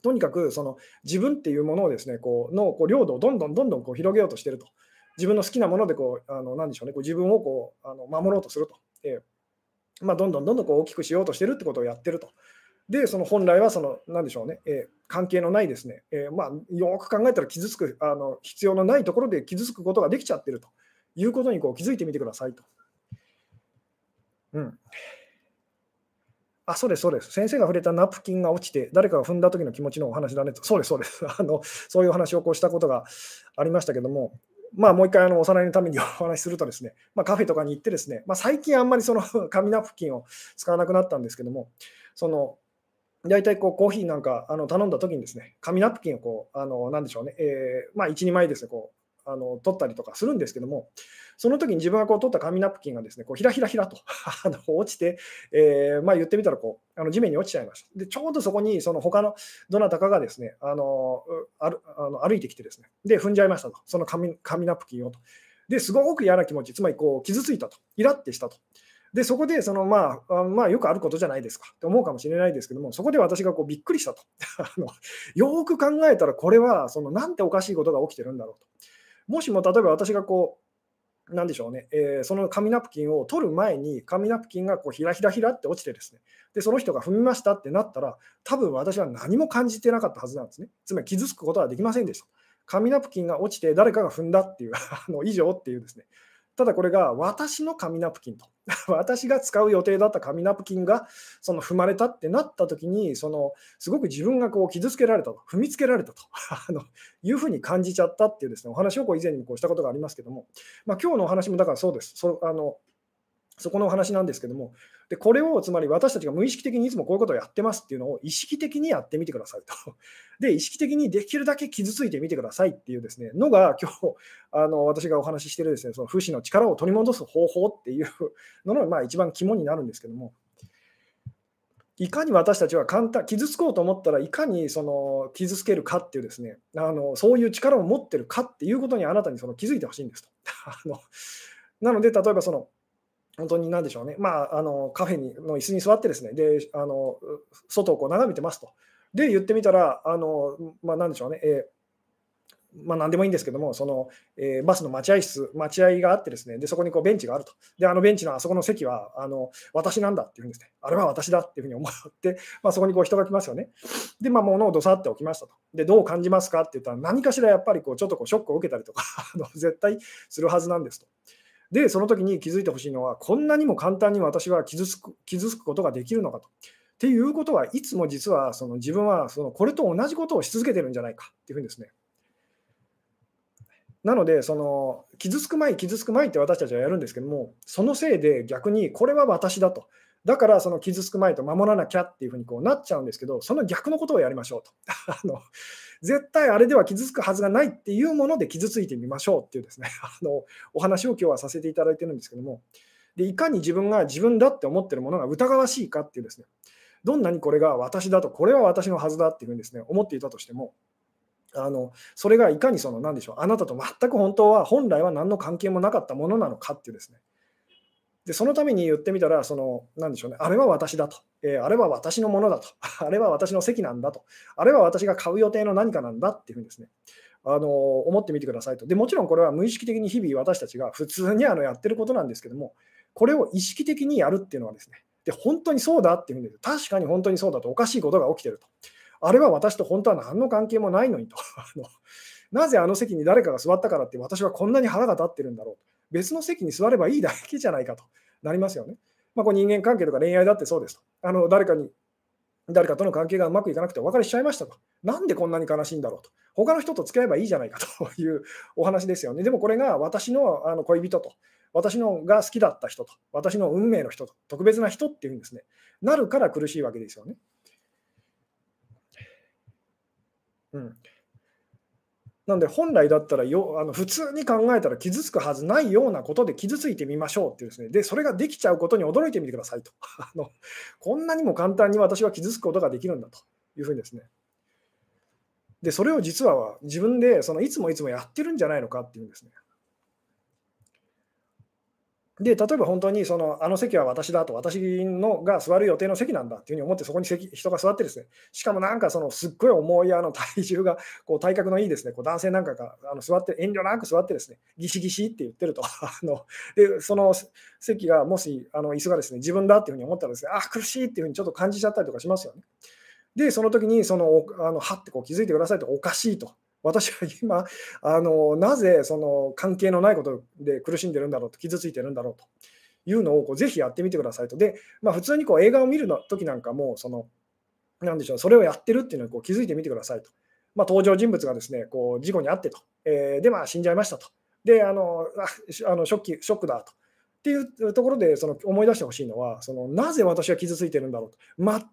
とにかくその自分っていうものをですね、こうのこう領土をどんどんどんどんこう広げようとしてると。自分の好きなものでこう、あの何でしょうね、こう自分をこうあの守ろうとすると。えーまあ、どんどんどんどんこう大きくしようとしてるってことをやってると。で、その本来はその、なんでしょうね、えー、関係のないですね、えー、まあ、よく考えたら傷つくあの、必要のないところで傷つくことができちゃってるということにこう気づいてみてくださいと。うん。あ、そうです、そうです。先生が触れたナプキンが落ちて、誰かが踏んだ時の気持ちのお話だねと。そうです、そうです。(laughs) あのそういうお話をこうしたことがありましたけども、まあ、もう一回あのおさらいのためにお話しするとですね、まあ、カフェとかに行ってですね、まあ、最近あんまりその (laughs) 紙ナプキンを使わなくなったんですけども、その大体こうコーヒーなんかあの頼んだ時にですね、紙ナプキンをこう、あのなんでしょうね、えー、まあ、1、2枚ですね、こうあの取ったりとかするんですけども、その時に自分がこう取った紙ナプキンがですね、こうひらひらひらと (laughs) あの落ちて、えー、まあ、言ってみたらこうあの地面に落ちちゃいました。で、ちょうどそこにその他のどなたかがですね、あのあの歩いてきてですね、で、踏んじゃいましたと、その紙紙ナプキンをと。で、すごく嫌な気持ち、つまりこう傷ついたと、イラってしたと。で、そこでその、まあ、まあ、よくあることじゃないですかって思うかもしれないですけども、そこで私がこうびっくりしたと。(laughs) あのよく考えたら、これはそのなんておかしいことが起きてるんだろうと。もしも例えば私がこうなんでしょうね、えー、その紙ナプキンを取る前に、紙ナプキンがこうひらひらひらって落ちてですね、で、その人が踏みましたってなったら、多分私は何も感じてなかったはずなんですね。つまり傷つくことはできませんでした。紙ナプキンが落ちて誰かが踏んだっていうあの以上っていうですね、ただこれが私の紙ナプキンと、(laughs) 私が使う予定だった紙ナプキンがその踏まれたってなった時に、そのすごく自分がこう傷つけられたと、踏みつけられたと。(laughs) あのいうふうに感じちゃったっていうですね、お話をこう以前にもこうしたことがありますけども、まあ、今日のお話もだからそうです。そあのそこのお話なんですけども、でこれをつまり私たちが無意識的にいつもこういうことをやってますっていうのを意識的にやってみてくださいと。(laughs) で、意識的にできるだけ傷ついてみてくださいっていうですね、のが今日 (laughs) あの私がお話ししてるですね、その不死の力を取り戻す方法っていうのの、まあ、一番肝になるんですけども、いかに私たちは簡単、傷つこうと思ったらいかにその傷つけるかっていうですね、あのそういう力を持ってるかっていうことにあなたにその気づいてほしいんですと。(laughs) あのなので、例えばその、本当に何でしょうね、まあ、あのカフェにの椅子に座ってですね、であの外をこう眺めてますと。で、言ってみたら、あのまあ、何でしょうね、えーまあ、何でもいいんですけども、そのえー、バスの待合室、待合があってですね、でそこにこうベンチがあると。で、あのベンチのあそこの席はあの私なんだっていうふうにですね、あれは私だっていうふうに思って、まあ、そこにこう人が来ますよね。で、まあ、物をどさっておきましたと。で、どう感じますかって言ったら、何かしらやっぱりこうちょっとこうショックを受けたりとか (laughs) あの絶対するはずなんですと。で、その時に気づいてほしいのは、こんなにも簡単に私は傷つく傷つくことができるのかと。っていうことはいつも実はその自分はそのこれと同じことをし続けてるんじゃないかっていうふうにですね。なので、その傷つく前、傷つく前って私たちはやるんですけども、そのせいで逆にこれは私だと。だからその傷つく前と守らなきゃっていうふうにこうなっちゃうんですけど、その逆のことをやりましょうと。(laughs) あの絶対あれでは傷つくはずがないっていうもので傷ついてみましょうっていうですね、(laughs) あのお話を今日はさせていただいてるんですけども、でいかに自分が自分だって思ってるものが疑わしいかっていうですね、どんなにこれが私だと、これは私のはずだっていうふうにですね、思っていたとしても、あのそれがいかにその何でしょう、あなたと全く本当は、本来は何の関係もなかったものなのかっていうですね、でそのために言ってみたら、その何でしょうね、あれは私だと、えー、あれは私のものだと、(laughs) あれは私の席なんだと、あれは私が買う予定の何かなんだっていうふうにですね、あの思ってみてくださいと。でもちろんこれは無意識的に日々私たちが普通にあのやってることなんですけども、これを意識的にやるっていうのはですね、で本当にそうだっていうふうに、確かに本当にそうだと、おかしいことが起きてると。あれは私と本当は何の関係もないのにと。(laughs) なぜあの席に誰かが座ったからって私はこんなに腹が立ってるんだろうと。別の席に座ればいいだけじゃないかとなりますよね。まあ、こ人間関係とか恋愛だってそうですと。あの誰かに誰かとの関係がうまくいかなくてお別れしちゃいましたと。なんでこんなに悲しいんだろうと。他の人と付き合えばいいじゃないかと (laughs) いうお話ですよね。でもこれが私のあの恋人と、私のが好きだった人と、私の運命の人と、特別な人っていうんですね。なるから苦しいわけですよね。うん。なんで本来だったらよあの普通に考えたら傷つくはずないようなことで傷ついてみましょうっていうですね、でそれができちゃうことに驚いてみてくださいと (laughs) あの。こんなにも簡単に私は傷つくことができるんだというふうにですね。で、それを実は自分でそのいつもいつもやってるんじゃないのかっていうんですね。で、例えば本当にそのあの席は私だと、私のが座る予定の席なんだっていうふうに思って、そこに席人が座ってですね、しかもなんかそのすっごい重いあの (laughs) 体重が、こう体格のいいですね、こう男性なんかがあの座って、遠慮なく座ってですね、ギシギシって言ってると、(laughs) あのでその席がもしあの椅子がですね、自分だっていうふうに思ったらですね、あ、苦しいっていうふうにちょっと感じちゃったりとかしますよね。で、その時にそのあのはってこう気づいてくださいと、おかしいと。私は今、あのなぜその関係のないことで苦しんでるんだろうと、傷ついてるんだろうというのをこうぜひやってみてくださいと。で、まあ、普通にこう映画を見るの時なんかも、その、なんでしょう、それをやってるっていうのをこう気づいてみてくださいと。まあ、登場人物がですね、こう事故に遭ってと。えー、で、まあ、死んじゃいましたと。で、あの、あのショッキショックだと。っていうところでその思い出してほしいのはその、なぜ私は傷ついてるんだろうと、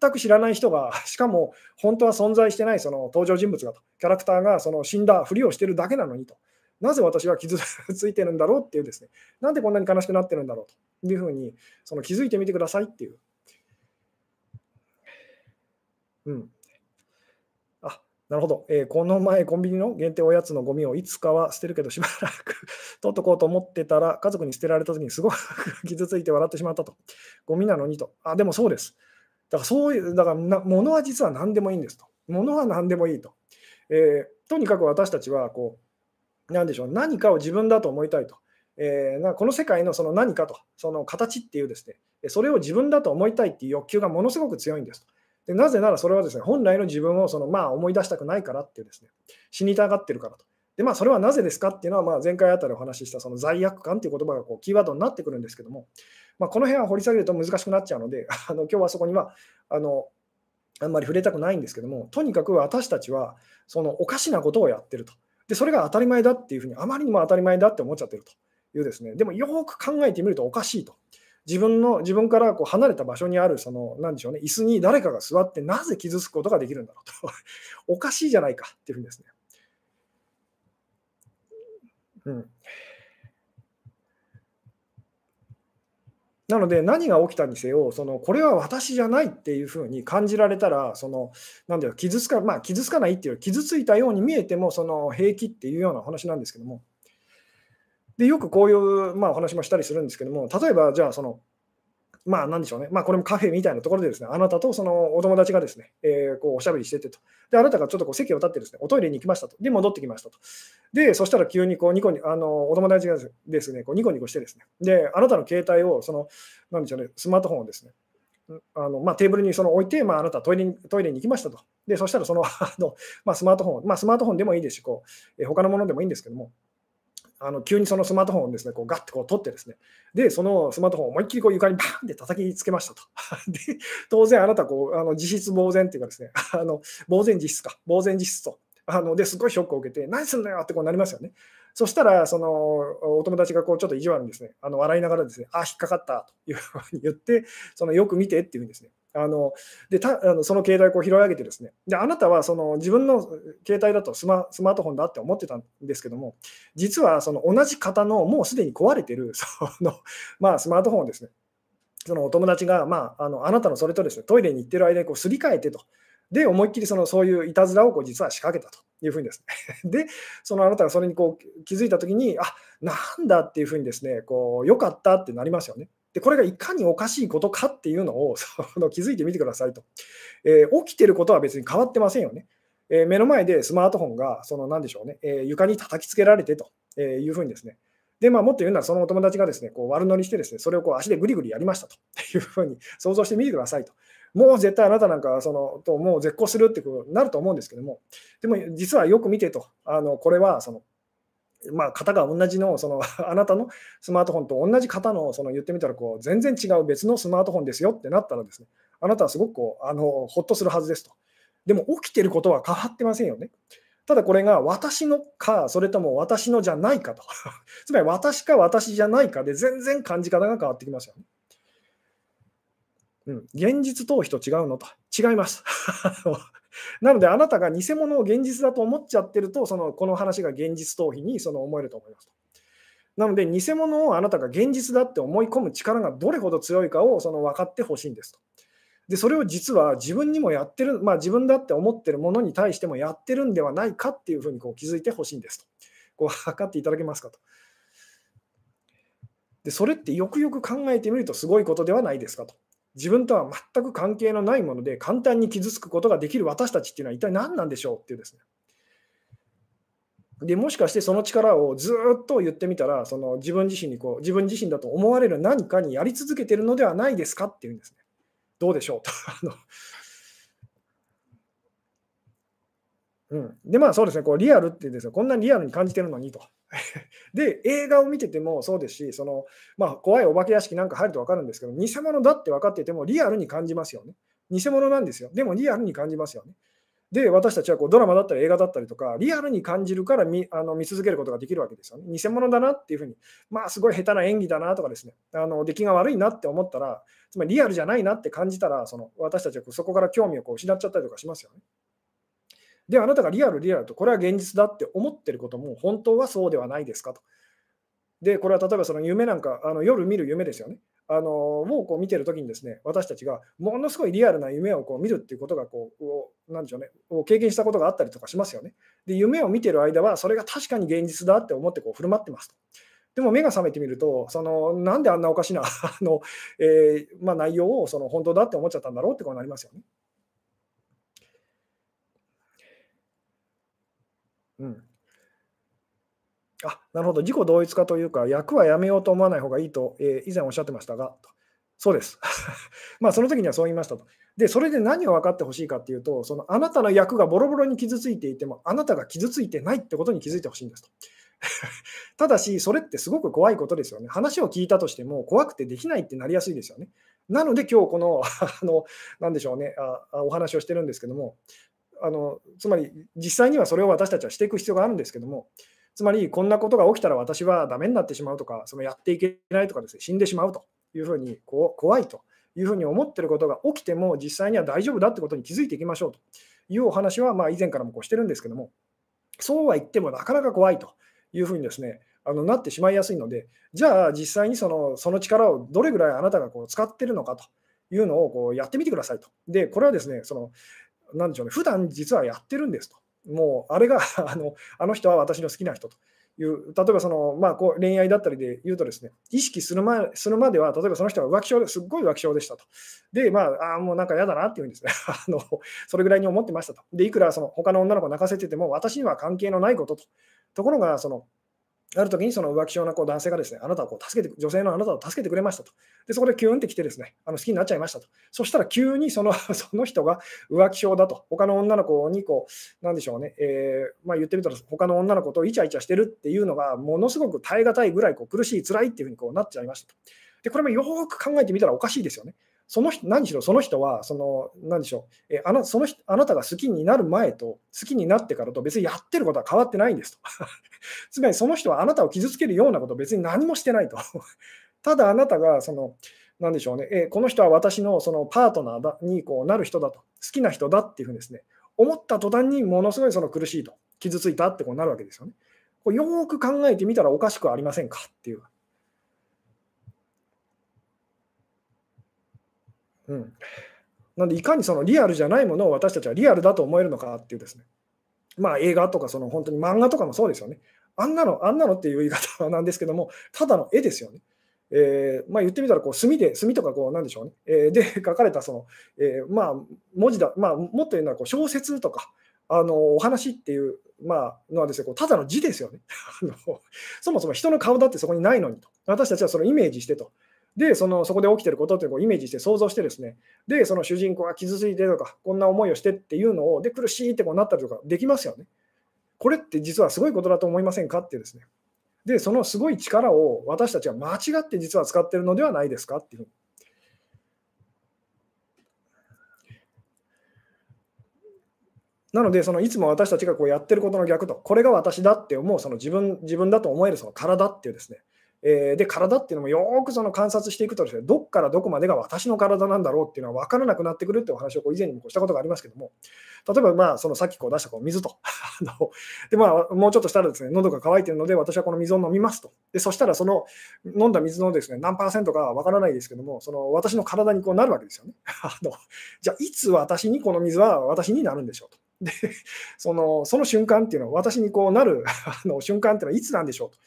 全く知らない人が、(laughs) しかも本当は存在してないその登場人物がと、キャラクターがその死んだふりをしてるだけなのにと、なぜ私は傷ついてるんだろうっていうですね、なんでこんなに悲しくなってるんだろうと。いうふうにその気づいてみてくださいっていう。うん、なるほど、えー、この前、コンビニの限定おやつのゴミをいつかは捨てるけど、しばらく取っとこうと思ってたら、家族に捨てられた時にすごく (laughs) 傷ついて笑ってしまったと。ゴミなのにと。あ、でもそうです。だからそういう、だからな物は実は何でもいいんですと。物は何でもいいと。えー、とにかく私たちはこう、なんでしょう、何かを自分だと思いたいと。えー、なこの世界のその何かと、その形っていうですね、それを自分だと思いたいっていう欲求がものすごく強いんですと。でなぜならそれはですね、本来の自分をその、まあ、思い出したくないからっていうですね、死にたがってるからと。で、まあ、それはなぜですかっていうのは、まあ、前回あたりお話ししたその罪悪感っていう言葉がこうキーワードになってくるんですけども、まあ、この辺は掘り下げると難しくなっちゃうので、(laughs) あの今日はそこにはあのあんまり触れたくないんですけども、とにかく私たちはそのおかしなことをやってると。で、それが当たり前だっていうふうに、あまりにも当たり前だって思っちゃってるというですね、でもよく考えてみるとおかしいと。自分の自分からこう離れた場所にあるそのなんでしょうね椅子に誰かが座ってなぜ傷つくことができるんだろうと。(laughs) おかしいじゃないかっていうふうにですね。うん、なので何が起きたにせよそのこれは私じゃないっていうふうに感じられたらそのなんだよ傷つかまあ傷つかないっていう傷ついたように見えてもその平気っていうような話なんですけども。でよくこういう、まあ、お話もしたりするんですけども、例えばじゃあその、まあ、なんでしょうね、まあ、これもカフェみたいなところでですね、あなたとそのお友達がですね、えー、こうおしゃべりしててと。で、あなたがちょっとこう席を立ってですね、おトイレに行きましたと。で、戻ってきましたと。で、そしたら急にこうニコニあのお友達がですね、こうニコニコしてですね、で、あなたの携帯を、その、なんでしょうね、スマートフォンをですね、あのまあ、テーブルにその置いて、まあ、あなたトイレにトイレに行きましたと。で、そしたらそのあの、まあ、スマートフォン、まあ、スマートフォンでもいいですし、こうえ他のものでもいいんですけども、あの急にそのスマートフォンをですね、こうガッてこう取ってですね、で、そのスマートフォンを思いっきりこう床にバーンって叩きつけましたと。(laughs) で、当然あなたこう、あの自室呆然っていうかですね、(laughs) あの呆然自失か、呆然自失と。あのですごいショックを受けて、何すんだよってこうなりますよね。そしたら、そのお友達がこうちょっと意地悪にですね、あの笑いながらですね、あ、引っかかったというふうに言って、そのよく見てっていうんですね。あのでたあのその携帯をこう拾い上げてですね。であなたはその自分の携帯だとスマスマートフォンだって思ってたんですけども実はその同じ型のもうすでに壊れてる (laughs) その、まあ、スマートフォンをですね。そのお友達が、まあ、あのあなたのそれとですねトイレに行ってる間にこうすり替えてと。で思いっきりそのそういういたずらをこう実は仕掛けたというふうにですね。(laughs) でそのあなたがそれにこう気づいたときにあなんだっていうふうにですねこうよかったってなりますよね。で、これがいかにおかしいことかっていうのを (laughs) その気づいてみてくださいと、えー、起きてることは別に変わってませんよね。えー、目の前でスマートフォンが、その何でしょうね、えー、床に叩きつけられてというふうにですね、で、まあ、もっと言うなら、そのお友達がですね、こう悪乗りしてですね、それをこう足でぐりぐりやりましたと。(laughs) いうふうに想像してみてくださいと。もう絶対あなたなんかそのともう絶交するってことになると思うんですけども、でも実はよく見てと、あのこれはそのまあ、型が同じの、その (laughs) あなたのスマートフォンと同じ型の、その言ってみたらこう、全然違う別のスマートフォンですよってなったらですね、あなたはすごくこうあのほっとするはずですと。でも起きてることは変わってませんよね。ただこれが私のか、それとも私のじゃないかと。(laughs) つまり私か私じゃないかで全然感じ方が変わってきますよね。うん、現実逃避と違うのと違います。(laughs) なので、あなたが偽物を現実だと思っちゃってると、そのこの話が現実逃避にその思えると思いますと。なので、偽物をあなたが現実だって思い込む力がどれほど強いかをその分かってほしいんですと。で、それを実は自分にもやってる、まあ、自分だって思ってるものに対してもやってるんではないかっていうふうにこう気づいてほしいんですと。こう測っていただけますかと。で、それってよくよく考えてみるとすごいことではないですかと。自分とは全く関係のないもので簡単に傷つくことができる私たちっていうのは一体何なんでしょうっていうですね。でもしかしてその力をずっと言ってみたらその自分自身にこう自分自身だと思われる何かにやり続けてるのではないですかっていうんですね。どうでしょう？(laughs) と。うん、でまあそうですねこうリアルってですねこんなにリアルに感じてるのにと。(laughs) で、映画を見ててもそうですし、そのまあ、怖いお化け屋敷なんか入ると分かるんですけど、偽物だって分かっててもリアルに感じますよね。偽物なんですよ。でもリアルに感じますよね。で、私たちはこうドラマだったり映画だったりとか、リアルに感じるから見あの見続けることができるわけですよね。偽物だなっていうふうに、まあ、すごい下手な演技だなとかですね、あの出来が悪いなって思ったら、つまりリアルじゃないなって感じたら、その私たちはそこから興味をこう失っちゃったりとかしますよね。で、あなたがリアル、リアルと、これは現実だって思ってることも、本当はそうではないですかと。で、これは例えばその夢なんか、あの夜見る夢ですよね。あのをこう見てるときにですね、私たちがものすごいリアルな夢をこう見るっていうことがこう、なんでしょうね、を経験したことがあったりとかしますよね。で、夢を見てる間は、それが確かに現実だって思ってこう振る舞ってますと。でも目が覚めてみると、そのなんであんなおかしなあの、えー、まあ、内容をその本当だって思っちゃったんだろうってことになりますよね。うん。あ、なるほど。自己同一化というか、役はやめようと思わない方がいいと、えー、以前おっしゃってましたが、そうです。(laughs) まあ、その時にはそう言いましたと。で、それで何を分かってほしいかっていうと、そのあなたの役がボロボロに傷ついていても、あなたが傷ついてないってことに気づいてほしいんですと。(laughs) ただし、それってすごく怖いことですよね。話を聞いたとしても、怖くてできないってなりやすいですよね。なので、今日この、あの、なでしょうねあ、お話をしてるんですけども、あのつまり実際にはそれを私たちはしていく必要があるんですけども、つまりこんなことが起きたら私はダメになってしまうとか、そのやっていけないとかですね、死んでしまうというふうにこう怖いというふうに思っていることが起きても、実際には大丈夫だってことに気づいていきましょうというお話は、まあ、以前からもこうしてるんですけども、そうは言ってもなかなか怖いというふうにですね、あのなってしまいやすいので、じゃあ実際にそのその力をどれぐらいあなたがこう使ってるのかというのをこうやってみてくださいと。で、これはですね、そのなんでしょうね、普段実はやってるんですと。もう、あれが (laughs) あの、あの人は私の好きな人という、例えばその、まあ、こう恋愛だったりで言うとですね、意識する前するまでは、例えばその人が浮気症ですっごい浮気症でしたと。で、まあ、あもうなんか嫌だなっていうんですね (laughs) あの、それぐらいに思ってましたと。で、いくらその他の女の子泣かせてても、私には関係のないことと。ところが、そのある時にその浮気症なこう男性がですね、あなたをこう助けて、女性のあなたを助けてくれましたと。で、そこでキュンってきてですね、あの好きになっちゃいましたと。そしたら急にその (laughs) その人が浮気症だと。他の女の子にこう、なんでしょうね、えー、まあ、言ってみたら他の女の子とイチャイチャしてるっていうのが、ものすごく耐え難いぐらいこう苦しい、辛いっていうふうにこうなっちゃいましたと。で、これもよく考えてみたらおかしいですよね。その人何しろその人は、その何でしょう、えあなそのあなたが好きになる前と、好きになってからと別にやってることは変わってないんですと。(laughs) つまりその人はあなたを傷つけるようなこと別に何もしてないと。(laughs) ただあなたがその、なんでしょうね、えこの人は私のそのパートナーだにこうなる人だと、好きな人だっていうふうにですね、思った途端にものすごいその苦しいと、傷ついたってこうなるわけですよね。こうよーく考えてみたらおかしくありませんかっていう。うん。なんで、いかにそのリアルじゃないものを私たちはリアルだと思えるのかっていうですね。まあ映画とかその本当に漫画とかもそうですよね。あんなの、あんなのっていう言い方なんですけども、ただの絵ですよね。えー、まあ、言ってみたらこう墨で、墨とかこうなんでしょうね。えー、で書かれたその、えー、まあ文字だ、まあ、もっと言うのはこう小説とか、あのお話っていう、まあ、のはですね、こうただの字ですよね (laughs) あの。そもそも人の顔だってそこにないのにと。私たちはそのイメージしてと。で、そのそこで起きてることっていうのをイメージして想像してですね、で、その主人公が傷ついてとか、こんな思いをしてっていうのを、で、苦しいってこうなったりとかできますよね。これって実はすごいことだと思いませんかってですね。で、そのすごい力を私たちは間違って実は使ってるのではないですかっていう。なので、そのいつも私たちがこうやってることの逆と、これが私だって思う、その自分自分だと思えるその体っていうですね、えー、で、体っていうのもよくその観察していくとですね、どっからどこまでが私の体なんだろうっていうのは分からなくなってくるってお話をこう以前にもしたことがありますけども、例えば、まあ、そのさっきこう出したこう水と (laughs) (laughs) で、まあ、もうちょっとしたらですね、喉が渇いてるので、私はこの水を飲みますと。で、そしたら、その飲んだ水のですね、何パーセントか分からないですけども、その私の体にこうなるわけですよね。(laughs) あのじゃあ、いつ私にこの水は私になるんでしょうと。で、そのその瞬間っていうのは、私にこうなるあの瞬間っていうのはいつなんでしょうと。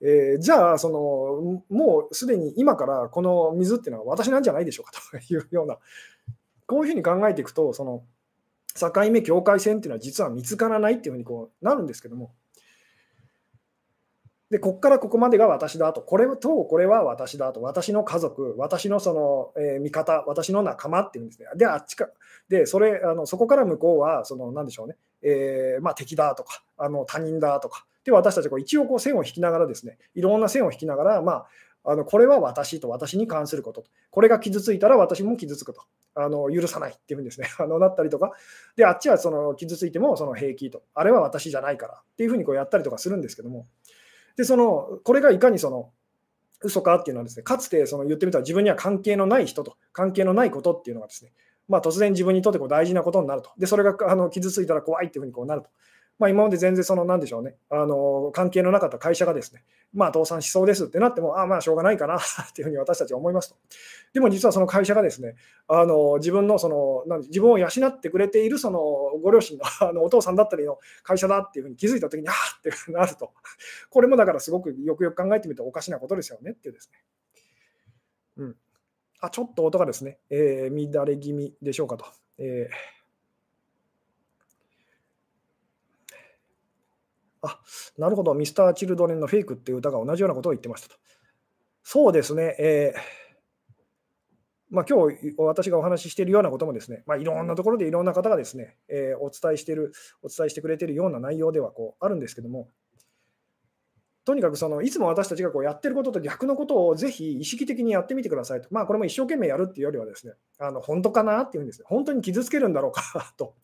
えー、じゃあその、もうすでに今からこの水っていうのは私なんじゃないでしょうかというような、こういうふうに考えていくと、その境目、境界線っていうのは実は見つからないっていうふうにこうなるんですけども、で、ここからここまでが私だと、これとこれは私だと、私の家族、私のその、えー、味方、私の仲間っていうんですね。で、あっちか、で、それ、あのそこから向こうは、その、なんでしょうね、えー、まあ、敵だとか、あの他人だとか、で、私たちは一応こう線を引きながらですね、いろんな線を引きながら、まあ、あのこれは私と私に関することと、これが傷ついたら私も傷つくと、あの許さないっていうふうにですね、(laughs) あのなったりとか、で、あっちはその傷ついてもその平気と、あれは私じゃないから。っていうふうにこうやったりとかするんですけども、で、その、これがいかにその、嘘かっていうのはですね、かつてその言ってみたら自分には関係のない人と。関係のないことっていうのがですね、まあ、突然自分にとってこう大事なことになると。で、それがあの傷ついたら怖いっていうふうにこうなると。まあ、今まで全然その、なんでしょうね、あの関係のなかった会社がですね、まあ、倒産しそうですってなっても、ああ、まあ、しょうがないかな (laughs) っていうふうに私たちは思いますと。でも実はその会社がですね、あの自分のそのなん自分を養ってくれているそのご両親の (laughs) あのお父さんだったりの会社だっていうふうに気づいたときに、ああってなると。これもだからすごくよくよく考えてみるとおかしなことですよねっていうですね。うん。あ、ちょっと音がですね、えー、乱れ気味でしょうかと。えーあ、なるほど、ミスター・チルドレンのフェイクっていう歌が同じようなことを言ってましたと。そうですね、えー、まあ、今日私がお話ししているようなこともですね、まあ、いろんなところでいろんな方がですね、えー、お伝えしている、お伝えしてくれているような内容ではこうあるんですけども、とにかくそのいつも私たちがこうやってることと逆のことをぜひ意識的にやってみてくださいと。まあこれも一生懸命やるっていうよりはですね、あの本当かなっていうんですね、本当に傷つけるんだろうか (laughs) と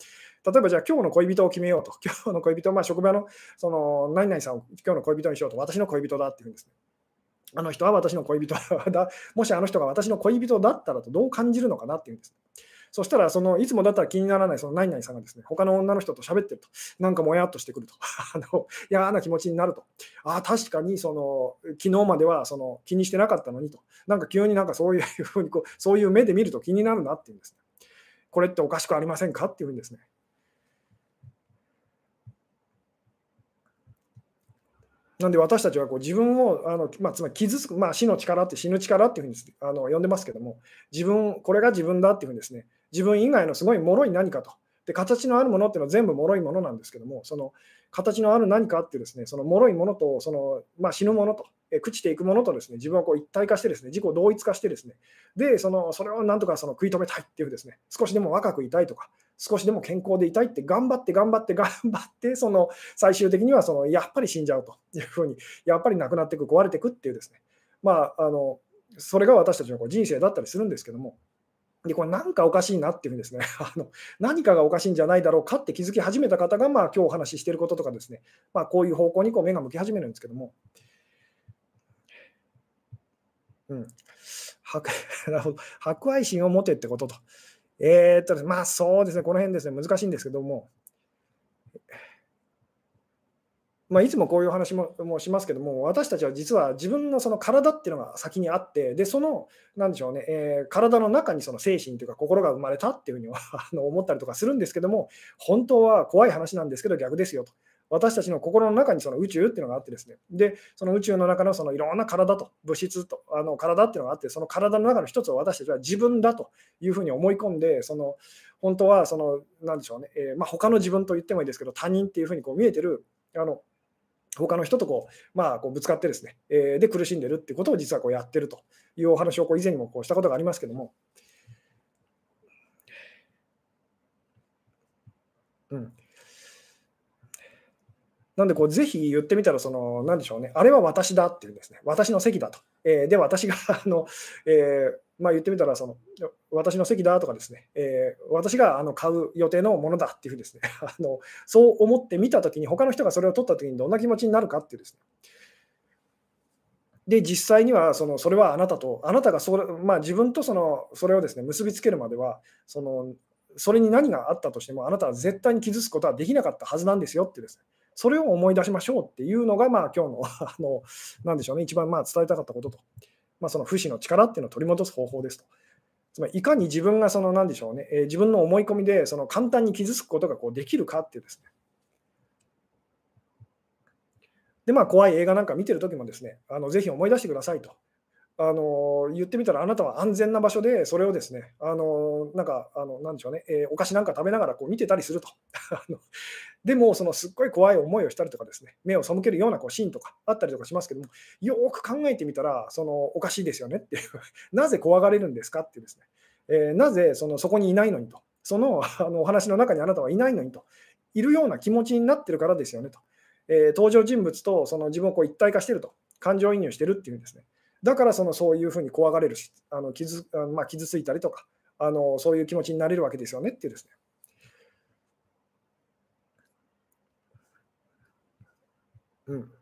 例えばじゃあ今日の恋人を決めようと、(laughs) 今日の恋人、まあ、職場のその何々さんを今日の恋人にしようと、私の恋人だっていうんですね。あの人は私の恋人だ、(laughs) もしあの人が私の恋人だったらとどう感じるのかなっていうんです。そしたら、そのいつもだったら気にならないその何々さんがですね、他の女の人と喋ってると、なんかもやっとしてくると、(laughs) あの嫌な気持ちになると、ああ、確かにその昨日まではその気にしてなかったのにと、なんか急になんかそういうふうにこう、そういう目で見ると気になるなっていうんですね。これっておかしくありませんかっていうふうにですね、なんで私たちはこう自分をあの、まあ、つまり傷つく、まあ、死の力って死ぬ力っていうふうにあの呼んでますけども、自分、これが自分だっていうふうにですね、自分以外のすごい脆い何かと。で、形のあるものっていうのは全部脆いものなんですけども、その形のある何かってですね、その脆いものと、その、まあ、死ぬものと、え朽ちていくものとですね、自分をこう一体化してですね、自己同一化してですね、で、そのそれをなんとかその食い止めたいっていうですね、少しでも若くいたいとか、少しでも健康でいたいって頑張って頑張って頑張ってその最終的にはそのやっぱり死んじゃうというふうにやっぱり亡くなっていく壊れていくっていうですね。まああのそれが私たちの人生だったりするんですけども。でこれなんかおかしいなっていうふうにですね (laughs) あの何かがおかしいんじゃないだろうかって気づき始めた方がまあ今日お話ししていることとかですね。まあこういう方向にこう目が向き始めるんですけども。うん。博博 (laughs) 愛心を持てってことと。えー、っと、まあそうですね、この辺ですね、難しいんですけども、まあ、いつもこういう話ももしますけども、私たちは実は自分のその体っていうのが先にあって、でその、なんでしょうね、えー、体の中にその精神というか心が生まれたっていうふうに思ったりとかするんですけども、本当は怖い話なんですけど、逆ですよと。私たちの心の中にその宇宙っていうのがあってですね、で、その宇宙の中のそのいろんな体と、物質と、あの体っていうのがあって、その体の中の一つを私たちは自分だというふうに思い込んで、その本当はその、なんでしょうね、えー、まあ、他の自分と言ってもいいですけど、他人っていうふうにこう見えてる、あの他の人とこう、まあ、こうぶつかってですね、えー、で苦しんでるっていうことを実はこうやってるというお話をこう以前にもこうしたことがありますけども、うん、なんでこう、ぜひ言ってみたら、その、なんでしょうね、あれは私だっていうんですね、私の席だと。えー、で、私があの、えー、まあ、言ってみたらその、私の席だとかですね、えー、私があの買う予定のものだっていうふうですね (laughs) あの、そう思って見たときに、他の人がそれを取ったときにどんな気持ちになるかっていうですね。で、実際にはそのそれはあなたと、あなたがそれ、まあ、自分とそのそれをですね結びつけるまでは、そのそれに何があったとしても、あなたは絶対に傷つくことはできなかったはずなんですよってですね。それを思い出しましょうっていうのが、まあ、今日の (laughs) あの、なんでしょうね、一番まあ伝えたかったことと、まあ、その不死の力っていうのを取り戻す方法ですと。つまり、いかに自分がその、なんでしょうね、えー、自分の思い込みでその簡単に傷つくことがこうできるかっていうですね。で、まあ、怖い映画なんか見てるときもですね、あのぜひ思い出してくださいと。あの言ってみたら、あなたは安全な場所で、それをですね、あのなんか、あのなんでしょうね、えー、お菓子なんか食べながらこう見てたりすると。(laughs) でも、そのすっごい怖い思いをしたりとかですね、目を背けるようなこうシーンとかあったりとかしますけども、よく考えてみたら、そのおかしいですよねっていう、(laughs) なぜ怖がれるんですかっていうですね、えー、なぜそのそこにいないのにと、そのあのお話の中にあなたはいないのにと、いるような気持ちになってるからですよねと。えー、登場人物とその自分をこう一体化してると、感情移入してるっていうんですね。だからそのそういうふうに怖がれるし、あの傷まあ、傷ついたりとかあの、そういう気持ちになれるわけですよねっていうですね。うん。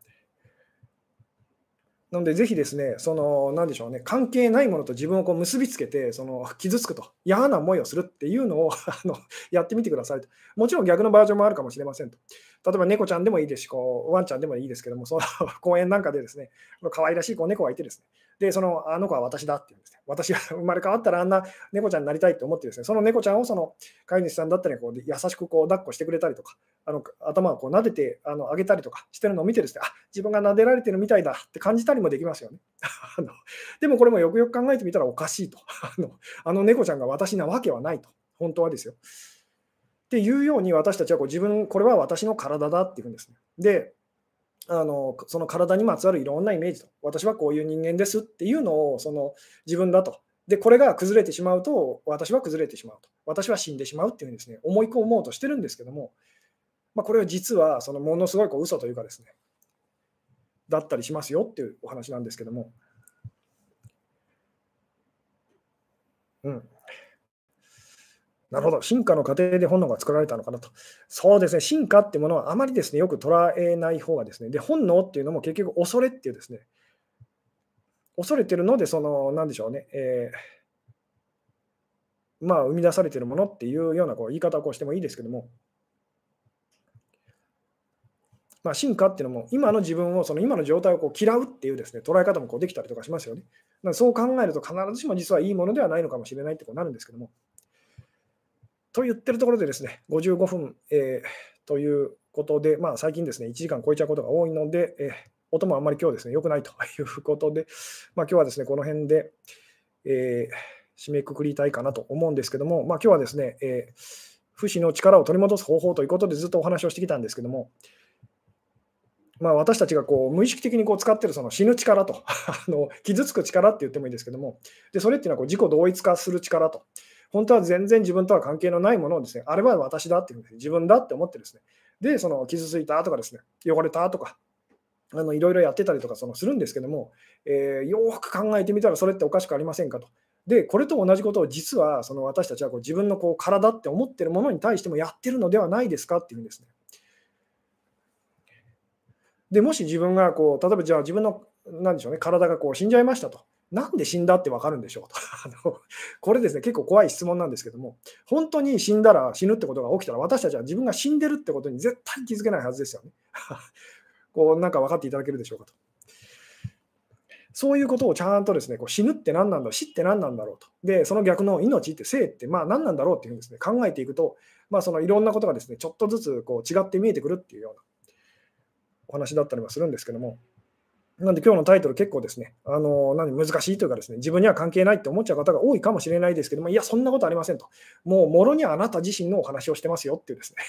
なので、ぜひですね、その、なんでしょうね、関係ないものと自分をこう結びつけて、その傷つくと、嫌な思いをするっていうのを (laughs) あのやってみてくださいと。もちろん逆のバージョンもあるかもしれませんと。例えば猫ちゃんでもいいですし、こうワンちゃんでもいいですけども、その公園なんかでですね、可愛らしいこう猫がいてですね、で、そのあの子は私だって言うんですね。私が生まれ変わったらあんな猫ちゃんになりたいと思ってですね、その猫ちゃんをその飼い主さんだったりこう優しくこう抱っこしてくれたりとか、あの頭をこう撫でてあの上げたりとかしてるのを見てですね、あ自分が撫でられてるみたいだって感じたりもできますよね。(laughs) あのでもこれもよくよく考えてみたらおかしいと。(laughs) あのあの猫ちゃんが私なわけはないと。本当はですよ。っていうように私たちはこう自分、これは私の体だっていうんですね。で、あのその体にまつわるいろんなイメージと、私はこういう人間ですっていうのをその自分だと。で、これが崩れてしまうと、私は崩れてしまうと。私は死んでしまうっていうふうにですね、思い込もうとしてるんですけども、まあ、これは実はそのものすごいこう嘘というかですね、だったりしますよっていうお話なんですけども。うん。なるほど、進化の過程で本能が作られたのかなと。そうですね、進化っていうものはあまりですね、よく捉えない方がですね、で、本能っていうのも結局恐れっていうですね、恐れてるので、その、なんでしょうね、えー、まあ、生み出されてるものっていうようなこう言い方をこうしてもいいですけども、まあ、進化っていうのも、今の自分を、その今の状態をこう嫌うっていうですね、捉え方もこうできたりとかしますよね。そう考えると、必ずしも実はいいものではないのかもしれないってこうなるんですけども。と言ってるところでですね、55分、えー、ということで、まあ、最近ですね、1時間超えちゃうことが多いので、えー、音もあんまり今日ですね、良くないということで、まあ、今日はですね、この辺で、えー、締めくくりたいかなと思うんですけども、まあ、今日はですね、えー、不死の力を取り戻す方法ということでずっとお話をしてきたんですけども、まあ、私たちがこう無意識的にこう使ってるその死ぬ力と (laughs) あの傷つく力って言ってもいいんですけども、でそれっていうのはこう自己同一化する力と、本当は全然自分とは関係のないものをですね、あれは私だっていう自分だって思ってですね、で、その傷ついたとかですね、汚れたとか、あのいろいろやってたりとかそのするんですけども、えー、よく考えてみたらそれっておかしくありませんかと。で、これと同じことを実はその私たちはこう自分のこう体って思ってるものに対してもやってるのではないですかっていうんですね。で、もし自分がこう、例えばじゃあ自分の、なんでしょうね、体がこう死んじゃいましたと。なんで死んだって分かるんでしょう？と (laughs) あの。これですね、結構怖い質問なんですけども、本当に死んだら死ぬってことが起きたら、私たちは自分が死んでるってことに絶対気づけないはずですよね。(laughs) こうなんか分かっていただけるでしょうかと。そういうことをちゃんとですね、こう死ぬって何なんだろう、死って何なんだろうと。で、その逆の命って生ってまあ何なんだろうっていうふうにですね、考えていくと、まあそのいろんなことがですね、ちょっとずつこう違って見えてくるっていうようなお話だったりはするんですけども、なんで今日のタイトル結構ですね、あの何難しいというかですね、自分には関係ないって思っちゃう方が多いかもしれないですけども、いや、そんなことありませんと。もう、もろにあなた自身のお話をしてますよっていうですね。(laughs)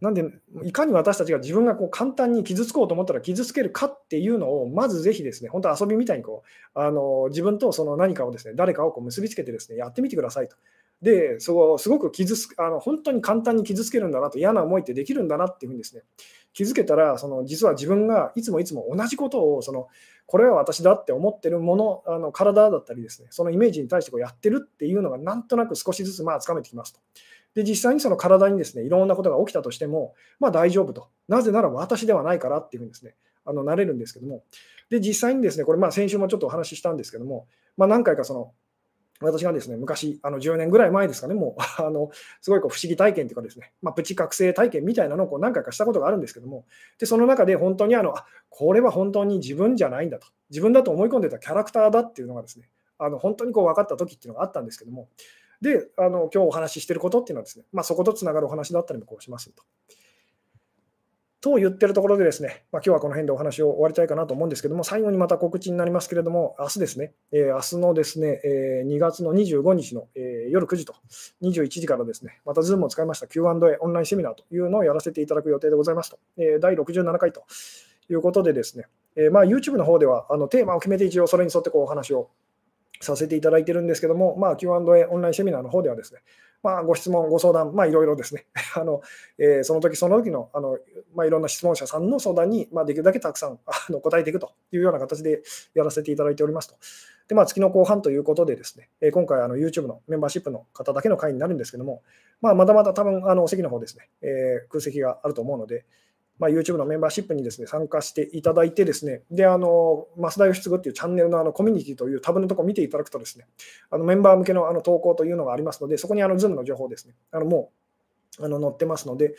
なんで、いかに私たちが自分がこう簡単に傷つこうと思ったら傷つけるかっていうのを、まずぜひですね、本当遊びみたいにこうあの自分とその何かをですね、誰かをこう結びつけてですね、やってみてくださいと。で、そうすごく傷つあの本当に簡単に傷つけるんだなと、嫌な思いってできるんだなっていうふうにですね、気づけたら、その実は自分がいつもいつも同じことを、そのこれは私だって思ってるもの、あの体だったりですね、そのイメージに対してこうやってるっていうのがなんとなく少しずつまあつかめてきますと。で、実際にその体にですね、いろんなことが起きたとしても、まあ大丈夫と。なぜなら私ではないからっていうふうにですね、あのなれるんですけども、で、実際にですね、これまあ先週もちょっとお話ししたんですけども、まあ何回かその私がですね、昔、あの10年ぐらい前ですかね、もう、(laughs) あのすごいこう不思議体験というかですね、まあ、プチ覚醒体験みたいなのをこう何回かしたことがあるんですけども、でその中で本当にあのあ、これは本当に自分じゃないんだと、自分だと思い込んでたキャラクターだっていうのがですね、あの本当にこう分かった時っていうのがあったんですけども、で、あの今日お話ししてることっていうのはですね、まあ、そことつながるお話だったりもこうしますと。と言ってるところでですね、まあ、今日はこの辺でお話を終わりたいかなと思うんですけども、最後にまた告知になりますけれども、明日ですね、えー、明日のですね、えー、2月の25日の、えー、夜9時と21時からですね、また Zoom を使いました Q&A オンラインセミナーというのをやらせていただく予定でございますと、えー、第67回ということでですね、えー、まあ YouTube の方ではあのテーマを決めて一応それに沿ってこうお話をさせていただいてるんですけども、まあ、Q&A オンラインセミナーの方ではですね、まあ、ご質問、ご相談、まあ、いろいろですね、(laughs) あのえー、その時その時のあの、まあ、いろんな質問者さんの相談に、まあ、できるだけたくさん (laughs) あの答えていくというような形でやらせていただいておりますと。で、まあ、月の後半ということでですね、えー、今回あの YouTube のメンバーシップの方だけの会になるんですけども、まあ、まだまだ多分あの席の方ですね、えー、空席があると思うので、まあ、YouTube のメンバーシップにですね参加していただいて、ですねであの増田義継っていうチャンネルのあのコミュニティというタブのところを見ていただくと、ですねあのメンバー向けのあの投稿というのがありますので、そこにあの Zoom の情報ですね、あのもうあの載ってますので、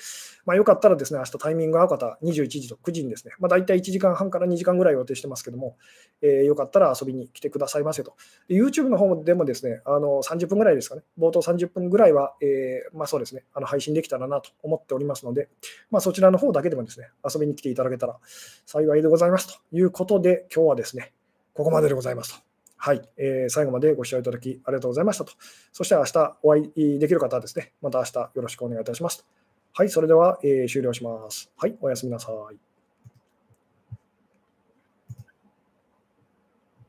まあ、よかったらですね、明日タイミング合う方、21時と9時にですね、まあ、大体1時間半から2時間ぐらい予定してますけども、えー、よかったら遊びに来てくださいませと。YouTube の方でもですね、あの30分ぐらいですかね、冒頭30分ぐらいは、えー、まあ、そうですね、あの配信できたらなと思っておりますので、まあ、そちらの方だけでもですね、遊びに来ていただけたら幸いでございますということで、今日はですね、ここまででございますと。はい、えー、最後までご視聴いただきありがとうございましたと。そして明日お会いできる方はですね、また明日よろしくお願いいたします。はい、それでは、えー、終了します。はい、おやすみなさい。